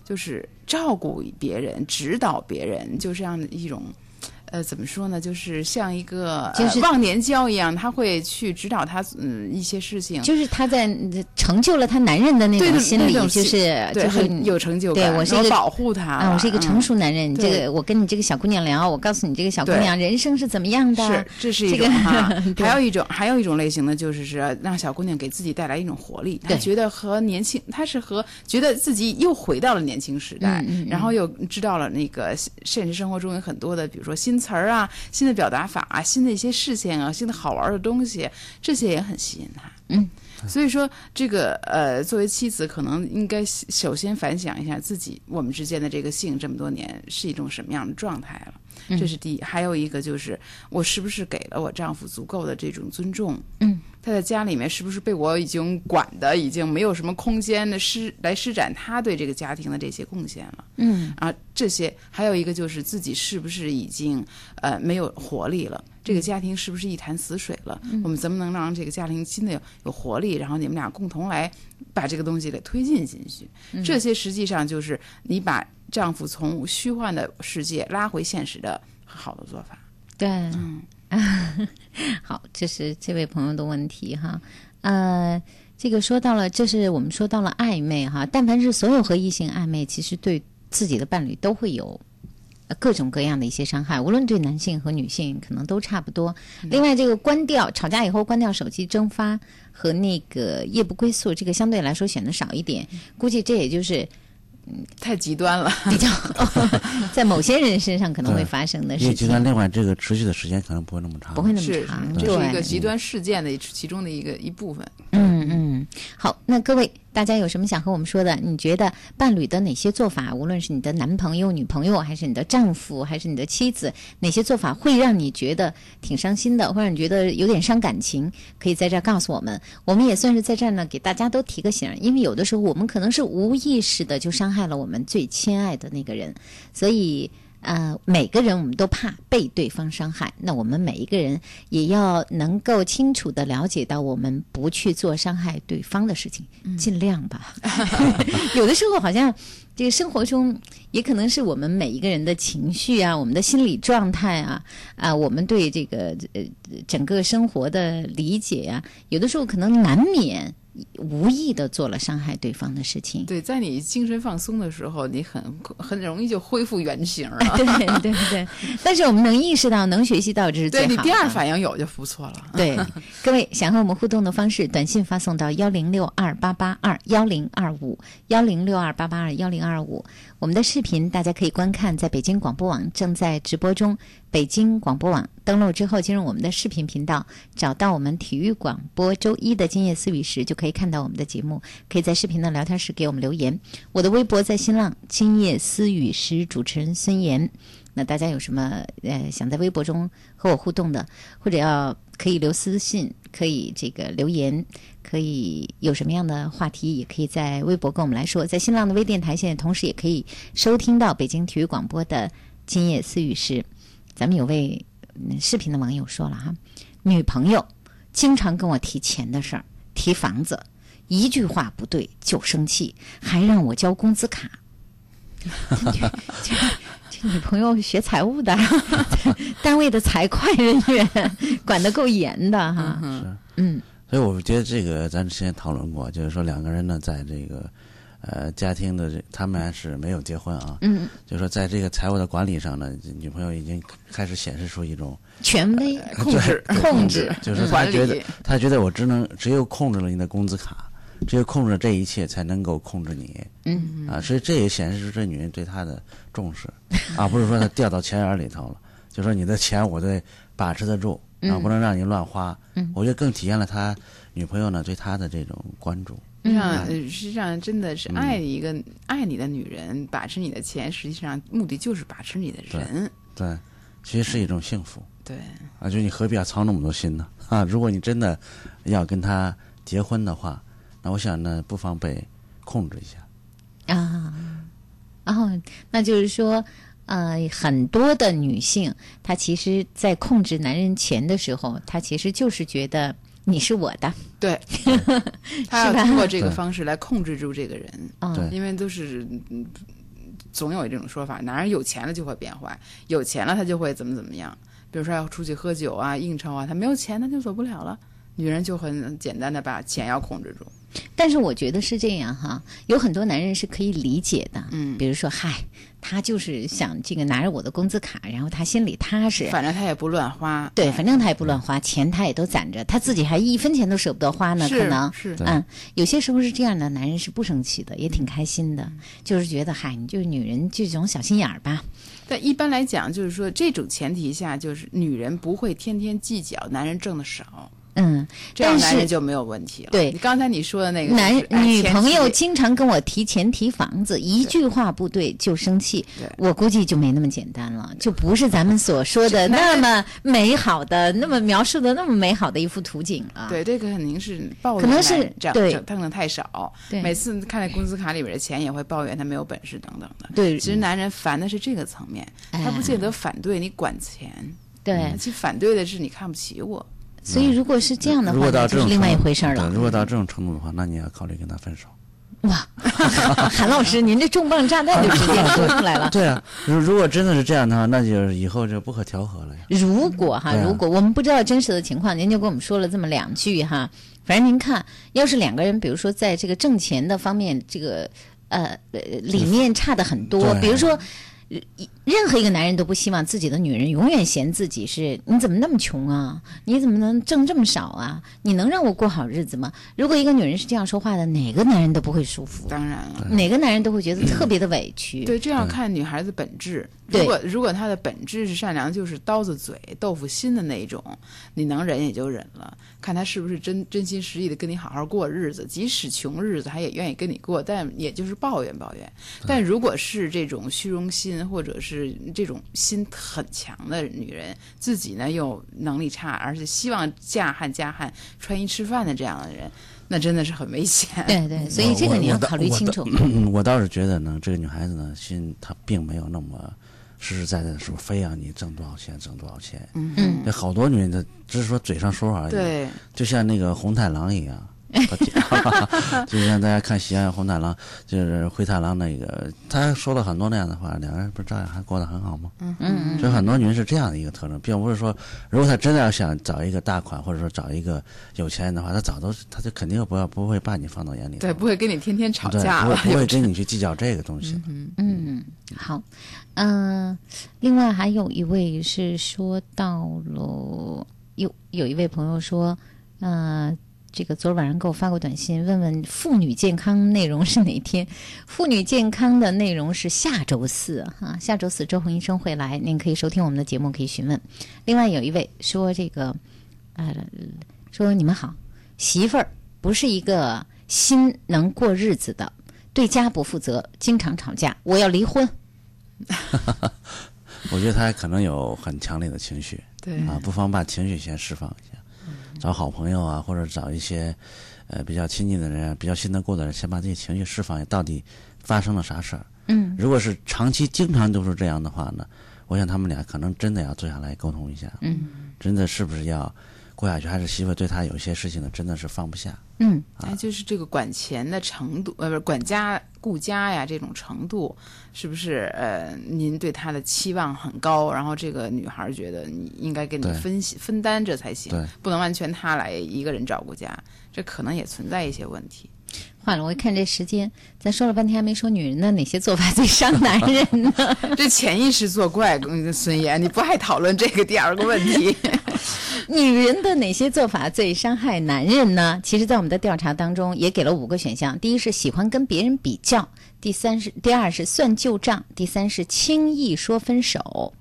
就是照顾别人、指导别人，就这样的一种。呃，怎么说呢？就是像一个就是忘年交一样，他会去指导他嗯一些事情。就是他在成就了他男人的那种心理，就是就是有成就感。对我是一个保护他啊，我是一个成熟男人。这个我跟你这个小姑娘聊，我告诉你这个小姑娘人生是怎么样的。是，这是一种哈。还有一种，还有一种类型呢，就是是让小姑娘给自己带来一种活力。她觉得和年轻，她是和觉得自己又回到了年轻时代，然后又知道了那个现实生活中有很多的，比如说新。词儿啊，新的表达法啊，新的一些事情啊，新的好玩的东西，这些也很吸引他。嗯，所以说这个呃，作为妻子，可能应该首先反省一下自己，我们之间的这个性这么多年是一种什么样的状态了。这是第一，还有一个就是我是不是给了我丈夫足够的这种尊重？嗯，他在家里面是不是被我已经管的已经没有什么空间的施来施展他对这个家庭的这些贡献了？嗯，啊，这些还有一个就是自己是不是已经呃没有活力了？这个家庭是不是一潭死水了？我们怎么能让这个家庭新的有有活力？然后你们俩共同来把这个东西给推进进去。这些实际上就是你把丈夫从虚幻的世界拉回现实的好的做法。对，嗯，好，这是这位朋友的问题哈。呃，这个说到了，这是我们说到了暧昧哈。但凡是所有和异性暧昧，其实对自己的伴侣都会有各种各样的一些伤害，无论对男性和女性，可能都差不多。另外，这个关掉吵架以后关掉手机蒸发和那个夜不归宿，这个相对来说选的少一点。估计这也就是。嗯，太极端了，比较 在某些人身上可能会发生的事情。极端，另外这个持续的时间可能不会那么长，不会那么长，这是一个极端事件的其中的一个一部分。嗯嗯，好，那各位大家有什么想和我们说的？你觉得伴侣的哪些做法，无论是你的男朋友、女朋友，还是你的丈夫，还是你的妻子，哪些做法会让你觉得挺伤心的，或者你觉得有点伤感情？可以在这儿告诉我们。我们也算是在这儿呢，给大家都提个醒，因为有的时候我们可能是无意识的就伤害了我们最亲爱的那个人，所以。呃，每个人我们都怕被对方伤害，那我们每一个人也要能够清楚的了解到，我们不去做伤害对方的事情，尽量吧。有的时候好像这个生活中也可能是我们每一个人的情绪啊，我们的心理状态啊，啊，我们对这个呃整个生活的理解呀，有的时候可能难免。无意的做了伤害对方的事情。对，在你精神放松的时候，你很很容易就恢复原形了。对对对，但是我们能意识到、能学习到，这是最好的。对你第二反应有就不错了。对，各位想和我们互动的方式，短信发送到幺零六二八八二幺零二五幺零六二八八二幺零二五。我们的视频大家可以观看，在北京广播网正在直播中。北京广播网登录之后，进入我们的视频频道，找到我们体育广播周一的今夜思语时，就可以可以看到我们的节目。可以在视频的聊天室给我们留言。我的微博在新浪今夜思语时，主持人孙岩。那大家有什么呃想在微博中和我互动的，或者要可以留私信，可以这个留言，可以有什么样的话题，也可以在微博跟我们来说。在新浪的微电台，现在同时也可以收听到北京体育广播的今夜思语时。咱们有位视频的网友说了哈，女朋友经常跟我提钱的事儿，提房子，一句话不对就生气，还让我交工资卡。这这女朋友学财务的，单位的财会人员，管得够严的哈。是，嗯。所以我觉得这个咱之前讨论过，就是说两个人呢，在这个。呃，家庭的这他们还是没有结婚啊。嗯，就说在这个财务的管理上呢，女朋友已经开始显示出一种权威控制控制，就是他觉得他觉得我只能只有控制了你的工资卡，只有控制了这一切才能够控制你。嗯啊，所以这也显示出这女人对他的重视啊，不是说他掉到钱眼里头了，就说你的钱我得把持得住，啊，不能让你乱花。嗯，我觉得更体现了他女朋友呢对他的这种关注。实际上，实际上真的是爱一个爱你的女人，把持你的钱，实际上目的就是把持你的人。对，其实是一种幸福。对，啊，就你何必要操那么多心呢？啊，如果你真的要跟他结婚的话，那我想呢，不妨被控制一下。啊，然后那就是说，呃，很多的女性，她其实，在控制男人钱的时候，她其实就是觉得。你是我的，对，他要通过这个方式来控制住这个人，对，因为都是总有这种说法，男人有钱了就会变坏，有钱了他就会怎么怎么样，比如说要出去喝酒啊、应酬啊，他没有钱他就走不了了，女人就很简单的把钱要控制住。但是我觉得是这样哈，有很多男人是可以理解的，嗯，比如说嗨。他就是想这个拿着我的工资卡，然后他心里踏实。反正他也不乱花。对，反正他也不乱花钱，他也都攒着，他自己还一分钱都舍不得花呢。可能是嗯，有些时候是这样的，男人是不生气的，也挺开心的，就是觉得嗨，你就是女人这种小心眼儿吧。但一般来讲，就是说这种前提下，就是女人不会天天计较男人挣的少。嗯，这样男人就没有问题了。对，刚才你说的那个男女朋友经常跟我提前提房子，一句话不对就生气。我估计就没那么简单了，就不是咱们所 说的那么美好的、那么描述的那么美好的一幅图景啊。对，这个肯定是抱怨，可能是对挣的太少。对，每次看那工资卡里边的钱，也会抱怨他没有本事等等的。对，其实男人烦的是这个层面，他不见得反对你管钱。对，其实反对的是你看不起我。所以如果是这样的话，就是另外一回事儿了。对如果到这种程度的话，那你要考虑跟他分手。哇，韩老师，您这重磅炸弹就直接说出来了。对啊，如如果真的是这样的话，那就是以后就不可调和了呀。如果哈，啊如果我们不知道真实的情况，您就跟我们说了这么两句哈。反正您看，要是两个人，比如说在这个挣钱的方面，这个呃呃理念差的很多，比如说。呃任何一个男人都不希望自己的女人永远嫌自己是你怎么那么穷啊？你怎么能挣这么少啊？你能让我过好日子吗？如果一个女人是这样说话的，哪个男人都不会舒服，当然了，哪个男人都会觉得特别的委屈。对，这要看女孩子本质。对如果如果她的本质是善良，就是刀子嘴豆腐心的那种，你能忍也就忍了。看她是不是真真心实意的跟你好好过日子，即使穷日子，她也愿意跟你过，但也就是抱怨抱怨。但如果是这种虚荣心，或者是这种心很强的女人，自己呢又能力差，而且希望嫁汉嫁汉、穿衣吃饭的这样的人，那真的是很危险。对对，所以这个你要考虑清楚。我我倒是觉得呢，这个女孩子呢，心她并没有那么实实在在的说，非要你挣多少钱，挣多少钱。嗯嗯这好多女人，她只是说嘴上说而已。对，就像那个红太狼一样。就像大家看《喜羊羊红太狼》，就是灰太狼那个，他说了很多那样的话，两个人不是照样还过得很好吗？嗯嗯所以很多女人是这样的一个特征，并不是说，如果她真的要想找一个大款，或者说找一个有钱人的话，她早都，她就肯定不要不会把你放到眼里。对，不会跟你天天吵，架，不会不会跟你去计较这个东西。嗯嗯，好，嗯、另外还有一位是说到了，有有一位朋友说，呃，这个昨儿晚上给我发过短信，问问妇女健康内容是哪天？妇女健康的内容是下周四哈、下周四周红医生会来，您可以收听我们的节目，可以询问。另外有一位说这个，呃，说你们好，媳妇儿不是一个心能过日子的，对家不负责，经常吵架，我要离婚。我觉得他可能有很强烈的情绪，对啊，不妨把情绪先释放一下，找好朋友啊，或者找一些呃比较亲近的人、比较信得过的人，先把这些情绪释放一下，到底发生了啥事儿？嗯如果是长期经常都是这样的话呢，我想他们俩可能真的要坐下来沟通一下，嗯真的是不是要过下去，还是媳妇对他有些事情呢，真的是放不下。嗯，哎，就是这个管钱的程度，呃，不是管家顾家呀，这种程度，是不是呃，您对他的期望很高？然后这个女孩觉得你应该跟你分析分担这才行，不能完全他来一个人照顾家，这可能也存在一些问题。坏了，我一看这时间，咱说了半天还没说女人的哪些做法最伤男人呢？这潜意识作怪，嗯孙岩，你不爱讨论这个第二个问题。女人的哪些做法最伤害男人呢？其实，在我们的调查当中也给了五个选项：第一是喜欢跟别人比较；第三是第二是算旧账；第三是轻易说分手；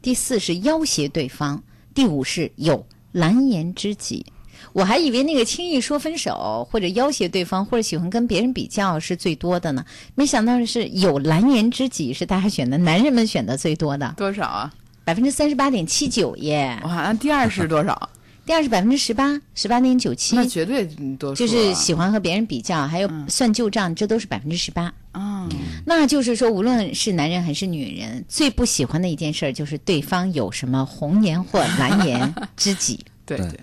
第四是要挟对方；第五是有蓝颜知己。我还以为那个轻易说分手，或者要挟对方，或者喜欢跟别人比较是最多的呢，没想到是有蓝颜知己是大家选的，男人们选的最多的，多少啊？百分之三十八点七九耶！哇，那第二是多少？第二是百分之十八，十八点九七，那绝对多、啊。就是喜欢和别人比较，还有算旧账，这都是百分之十八。啊、嗯，那就是说，无论是男人还是女人，最不喜欢的一件事儿就是对方有什么红颜或蓝颜知己。对 对，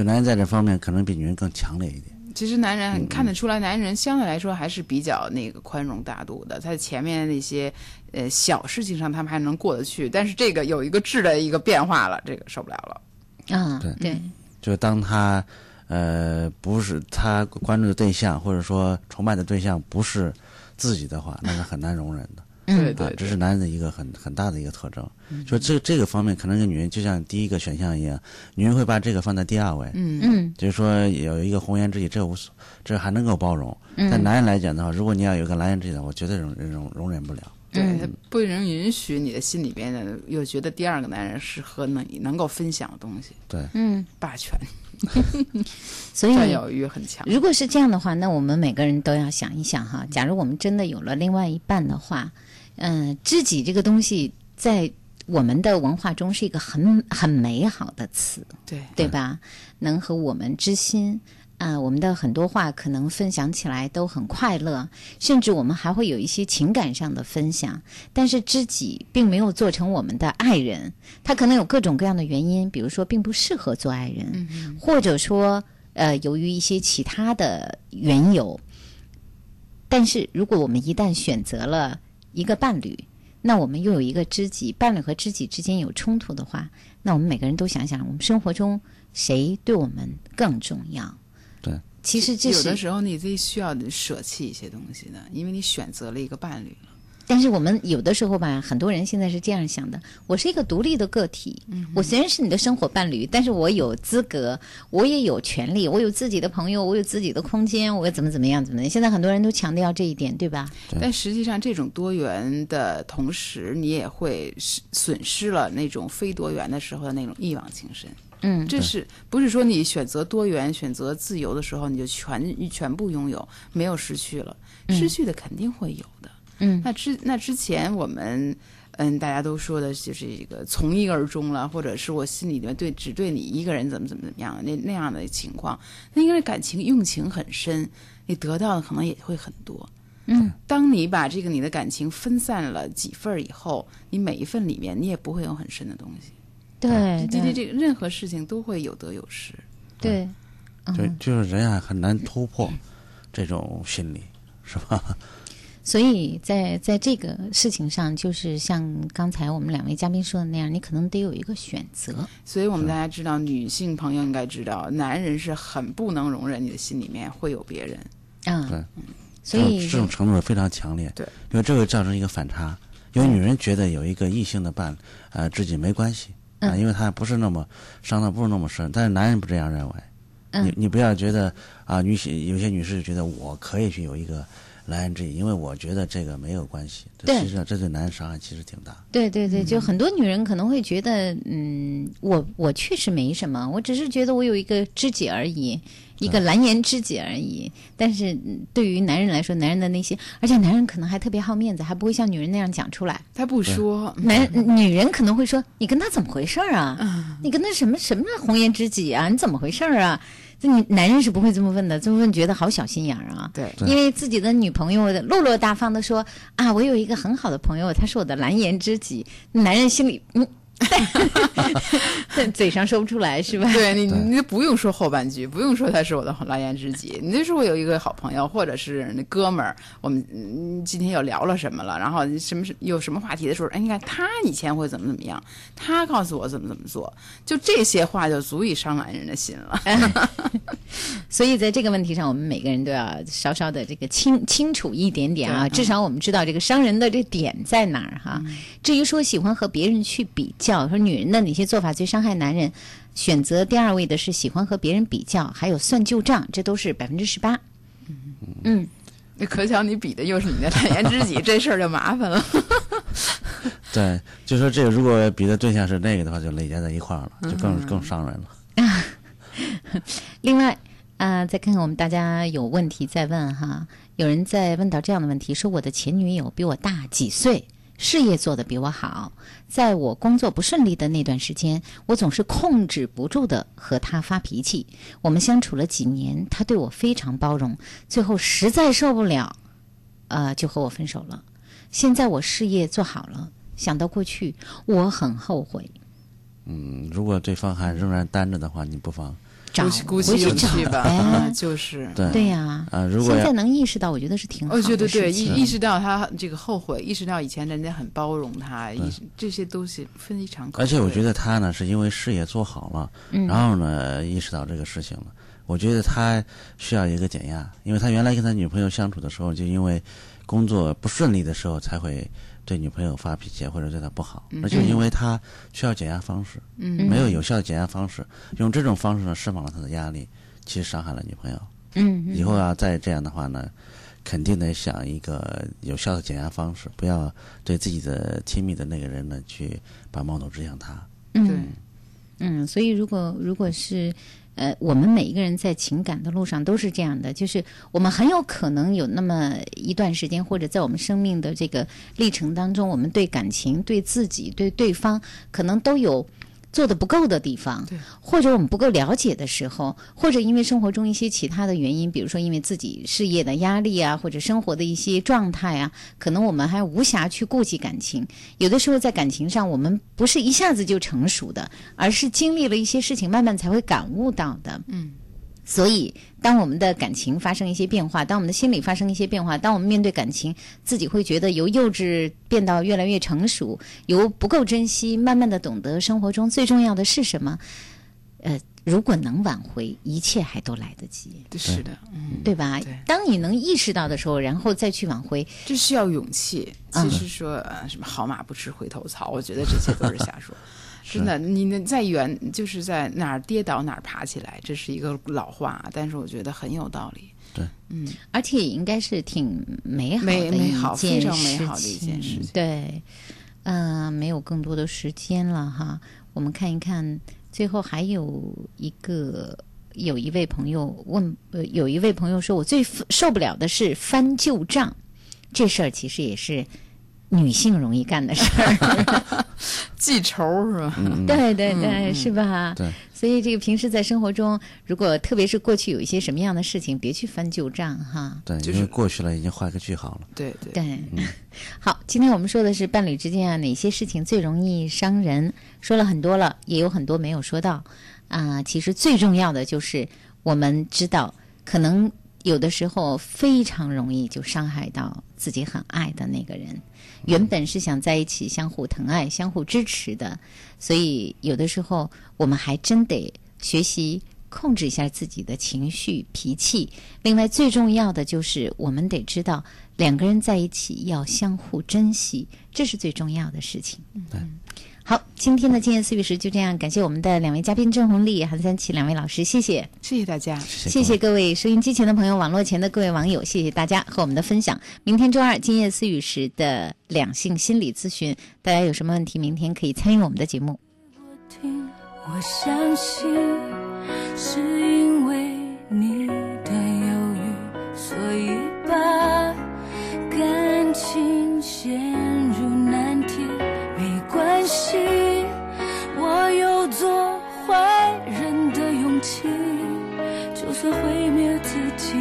就男人在这方面可能比女人更强烈一点。其实男人看得出来，男人相对来说还是比较那个宽容大度的，在前面那些呃小事情上他们还能过得去，但是这个有一个质的一个变化了，这个受不了了。啊，对对，就当他呃不是他关注的对象，或者说崇拜的对象不是自己的话，那是很难容忍的。对对啊，这是男人的一个很很大的一个特征。就这这个方面，可能跟女人就像第一个选项一样，女人会把这个放在第二位。嗯嗯，就是说有一个红颜知己，这无所，这还能够包容。嗯但男人来讲的话，如果你要有个蓝颜知己的话，我绝对容容容忍不了。对，他不能允许你的心里边的又觉得第二个男人是和能能够分享的东西。对，嗯，霸权，所以占有欲很强。如果是这样的话，那我们每个人都要想一想哈，假如我们真的有了另外一半的话，嗯、知己这个东西在我们的文化中是一个很很美好的词，对对吧？能和我们知心。啊、我们的很多话可能分享起来都很快乐，甚至我们还会有一些情感上的分享。但是知己并没有做成我们的爱人，他可能有各种各样的原因，比如说并不适合做爱人，或者说呃由于一些其他的缘由。但是如果我们一旦选择了一个伴侣，那我们又有一个知己，伴侣和知己之间有冲突的话，那我们每个人都想想，我们生活中谁对我们更重要？对，其实这是有的时候你自己需要舍弃一些东西的，因为你选择了一个伴侣了。但是我们有的时候吧，很多人现在是这样想的：我是一个独立的个体，我虽然是你的生活伴侣，但是我有资格，我也有权利，我有自己的朋友，我有自己的空间，我怎么怎么样怎么样。现在很多人都强调这一点，对吧？但实际上，这种多元的同时，你也会损失了那种非多元的时候的那种一往情深。嗯，这是不是说你选择多元、选择自由的时候，你就全全部拥有，没有失去了？失去的肯定会有的。嗯，那之那之前我们嗯大家都说的就是一个从一而终了，或者是我心里面对只对你一个人怎么怎么怎么样那那样的情况，那应该是感情用情很深，你得到的可能也会很多。嗯，当你把这个你的感情分散了几份儿以后，你每一份里面你也不会有很深的东西。对，这这这个任何事情都会有得有失。对，就嗯，就是人啊很难突破这种心理，是吧？所以在在这个事情上，就是像刚才我们两位嘉宾说的那样，你可能得有一个选择。所以我们大家知道，女性朋友应该知道，男人是很不能容忍你的心里面会有别人。嗯，对，所以这种程度非常强烈。对，因为这个造成一个反差，因为女人觉得有一个异性的伴，呃，自己没关系啊、嗯因为她不是那么伤的不是那么深，但是男人不这样认为。嗯你你不要觉得啊，女性有些女士觉得我可以去有一个蓝颜知己，因为我觉得这个没有关系。实际上这对男人伤害其实挺大。对对对，就很多女人可能会觉得，嗯，我我确实没什么，我只是觉得我有一个知己而已，一个蓝颜知己而已。但是嗯对于男人来说，男人的那些，而且男人可能还特别好面子，还不会像女人那样讲出来。他不说，男女人可能会说：“你跟他怎么回事儿啊？你跟他什么什么红颜知己啊？你怎么回事儿啊？”这你男人是不会这么问的，这么问觉得好小心眼儿啊。对因为自己的女朋友落落大方的说啊，我有一个很好的朋友，他是我的蓝颜知己。男人心里嗯，嘴上说不出来是吧？对你，你不用说后半句，不用说他是我的蓝颜知己，你就说我有一个好朋友，或者是那哥们儿，我们嗯今天又聊了什么了，然后什么是有什么话题的时候，哎，你看他以前会怎么怎么样，他告诉我怎么怎么做，就这些话就足以伤男人的心了。所以在这个问题上，我们每个人都要稍稍的这个清清楚一点点啊，至少我们知道这个伤人的这点在哪儿哈。至于说喜欢和别人去比较，说女人的哪些做法最伤害男人，选择第二位的是喜欢和别人比较，还有算旧账，这都是百分之十八。嗯，那可巧你比的又是你的蓝颜知己，这事儿就麻烦了。对，就说这个如果比的对象是那个的话，就累加在一块儿了，就更、嗯更伤人了。另外，啊、再看看我们大家有问题再问哈，有人在问到这样的问题，说我的前女友比我大几岁，事业做得比我好，在我工作不顺利的那段时间，我总是控制不住的和他发脾气。我们相处了几年，他对我非常包容，最后实在受不了，呃，就和我分手了。现在我事业做好了，想到过去，我很后悔。嗯，如果对方还仍然单着的话，你不妨找鼓起勇气吧，就是对对呀、啊如果现在能意识到，我觉得是挺好哦，的对对对，事情意意识到他这个后悔，意识到以前人家很包容他，意识这些东西非常。而且我觉得他呢，是因为事业做好了，嗯然后呢意识到这个事情了。我觉得他需要一个减压，因为他原来跟他女朋友相处的时候，就因为工作不顺利的时候才会对女朋友发脾气或者对她不好，嗯那就因为他需要减压方式，嗯没有有效的减压方式，用这种方式呢释放了他的压力，其实伤害了女朋友。嗯嗯以后要再这样的话呢，肯定得想一个有效的减压方式，不要对自己的亲密的那个人呢去把矛头指向他。嗯，嗯，所以如果如果是呃，我们每一个人在情感的路上都是这样的，就是我们很有可能有那么一段时间，或者在我们生命的这个历程当中，我们对感情、对自己、对对方，可能都有做的不够的地方，或者我们不够了解的时候，或者因为生活中一些其他的原因，比如说因为自己事业的压力啊，或者生活的一些状态啊，可能我们还无暇去顾及感情。有的时候在感情上，我们不是一下子就成熟的，而是经历了一些事情，慢慢才会感悟到的。嗯。所以，当我们的感情发生一些变化，当我们的心理发生一些变化，当我们面对感情，自己会觉得由幼稚变到越来越成熟，由不够珍惜，慢慢的懂得生活中最重要的是什么。呃，如果能挽回，一切还都来得及。是的，嗯，对吧？当你能意识到的时候，然后再去挽回，这需要勇气。其实说呃，什么好马不吃回头草，我觉得这些都是瞎说。真的，你那在远就是在哪儿跌倒哪儿爬起来，这是一个老话，但是我觉得很有道理。对，嗯，而且应该是挺美好的一件非常美好的一件事情。对，嗯，没有更多的时间了哈，我们看一看，最后还有一个，有一位朋友问，呃，有一位朋友说我最受不了的是翻旧账，这事儿其实也是。女性容易干的事儿，记仇是吧？对对对，是吧？对。所以这个平时在生活中，如果特别是过去有一些什么样的事情，别去翻旧账哈。对，因为过去了，已经画个句号了。对对对。好，今天我们说的是伴侣之间啊，哪些事情最容易伤人？说了很多了，也有很多没有说到啊。其实最重要的就是我们知道，可能有的时候非常容易就伤害到自己很爱的那个人。原本是想在一起相互疼爱、相互支持的，所以有的时候我们还真得学习控制一下自己的情绪、脾气。另外，最重要的就是我们得知道两个人在一起要相互珍惜，这是最重要的事情。嗯。好，今天的今夜思语时就这样，感谢我们的两位嘉宾郑红丽、韩三奇两位老师，谢谢，谢谢大家，谢谢各位收音机前的朋友、网络前的各位网友，谢谢大家和我们的分享。明天周二今夜思语时的两性心理咨询，大家有什么问题，明天可以参与我们的节目。我相信是因为你的犹豫，所以把感情陷人的勇气，就算毁灭自己，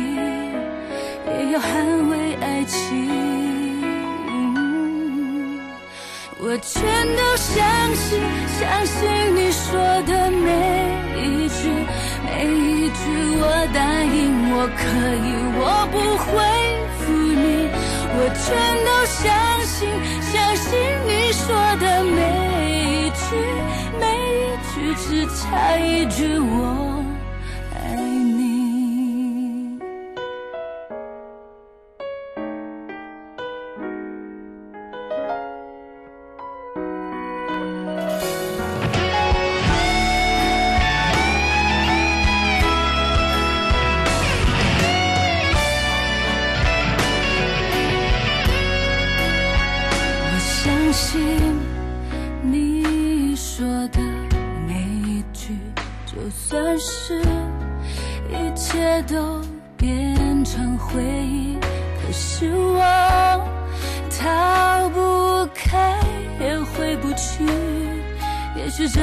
也要捍卫爱情。我全都相信，相信你说的每一句，每一句我答应我可以，我不会负你。我全都相信。相信你说的每一句，只差一句我。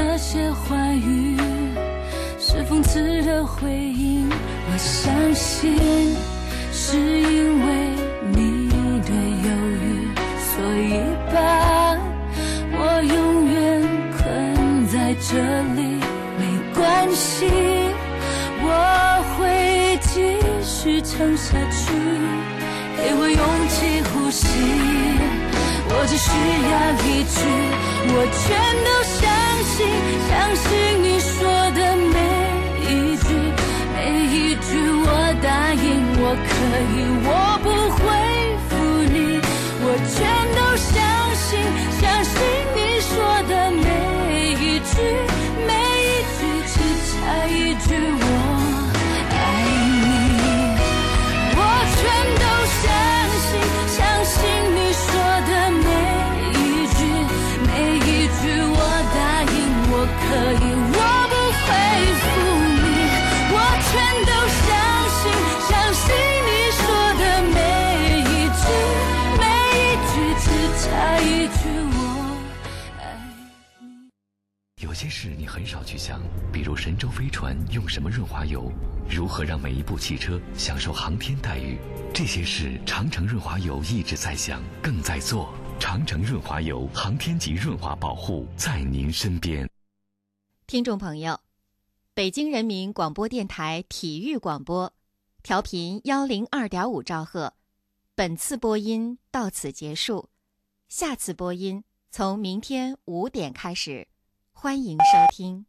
那些话语是讽刺的回应我相信是因为你的犹豫所以把我永远困在这里没关系我会继续撑下去给我勇气呼吸。我只需要一句我全都想。相信，相信你说的每一句，每一句我答应，我可以，我不会负你，我全都相信，相信你说的每一句，每一句只差一句。些事你很少去想，比如神舟飞船用什么润滑油，如何让每一部汽车享受航天待遇，这些事长城润滑油一直在想，更在做。长城润滑油，航天级润滑保护，在您身边。听众朋友，北京人民广播电台体育广播，调频幺零二点五兆赫，本次播音到此结束，下次播音从明天五点开始。欢迎收听。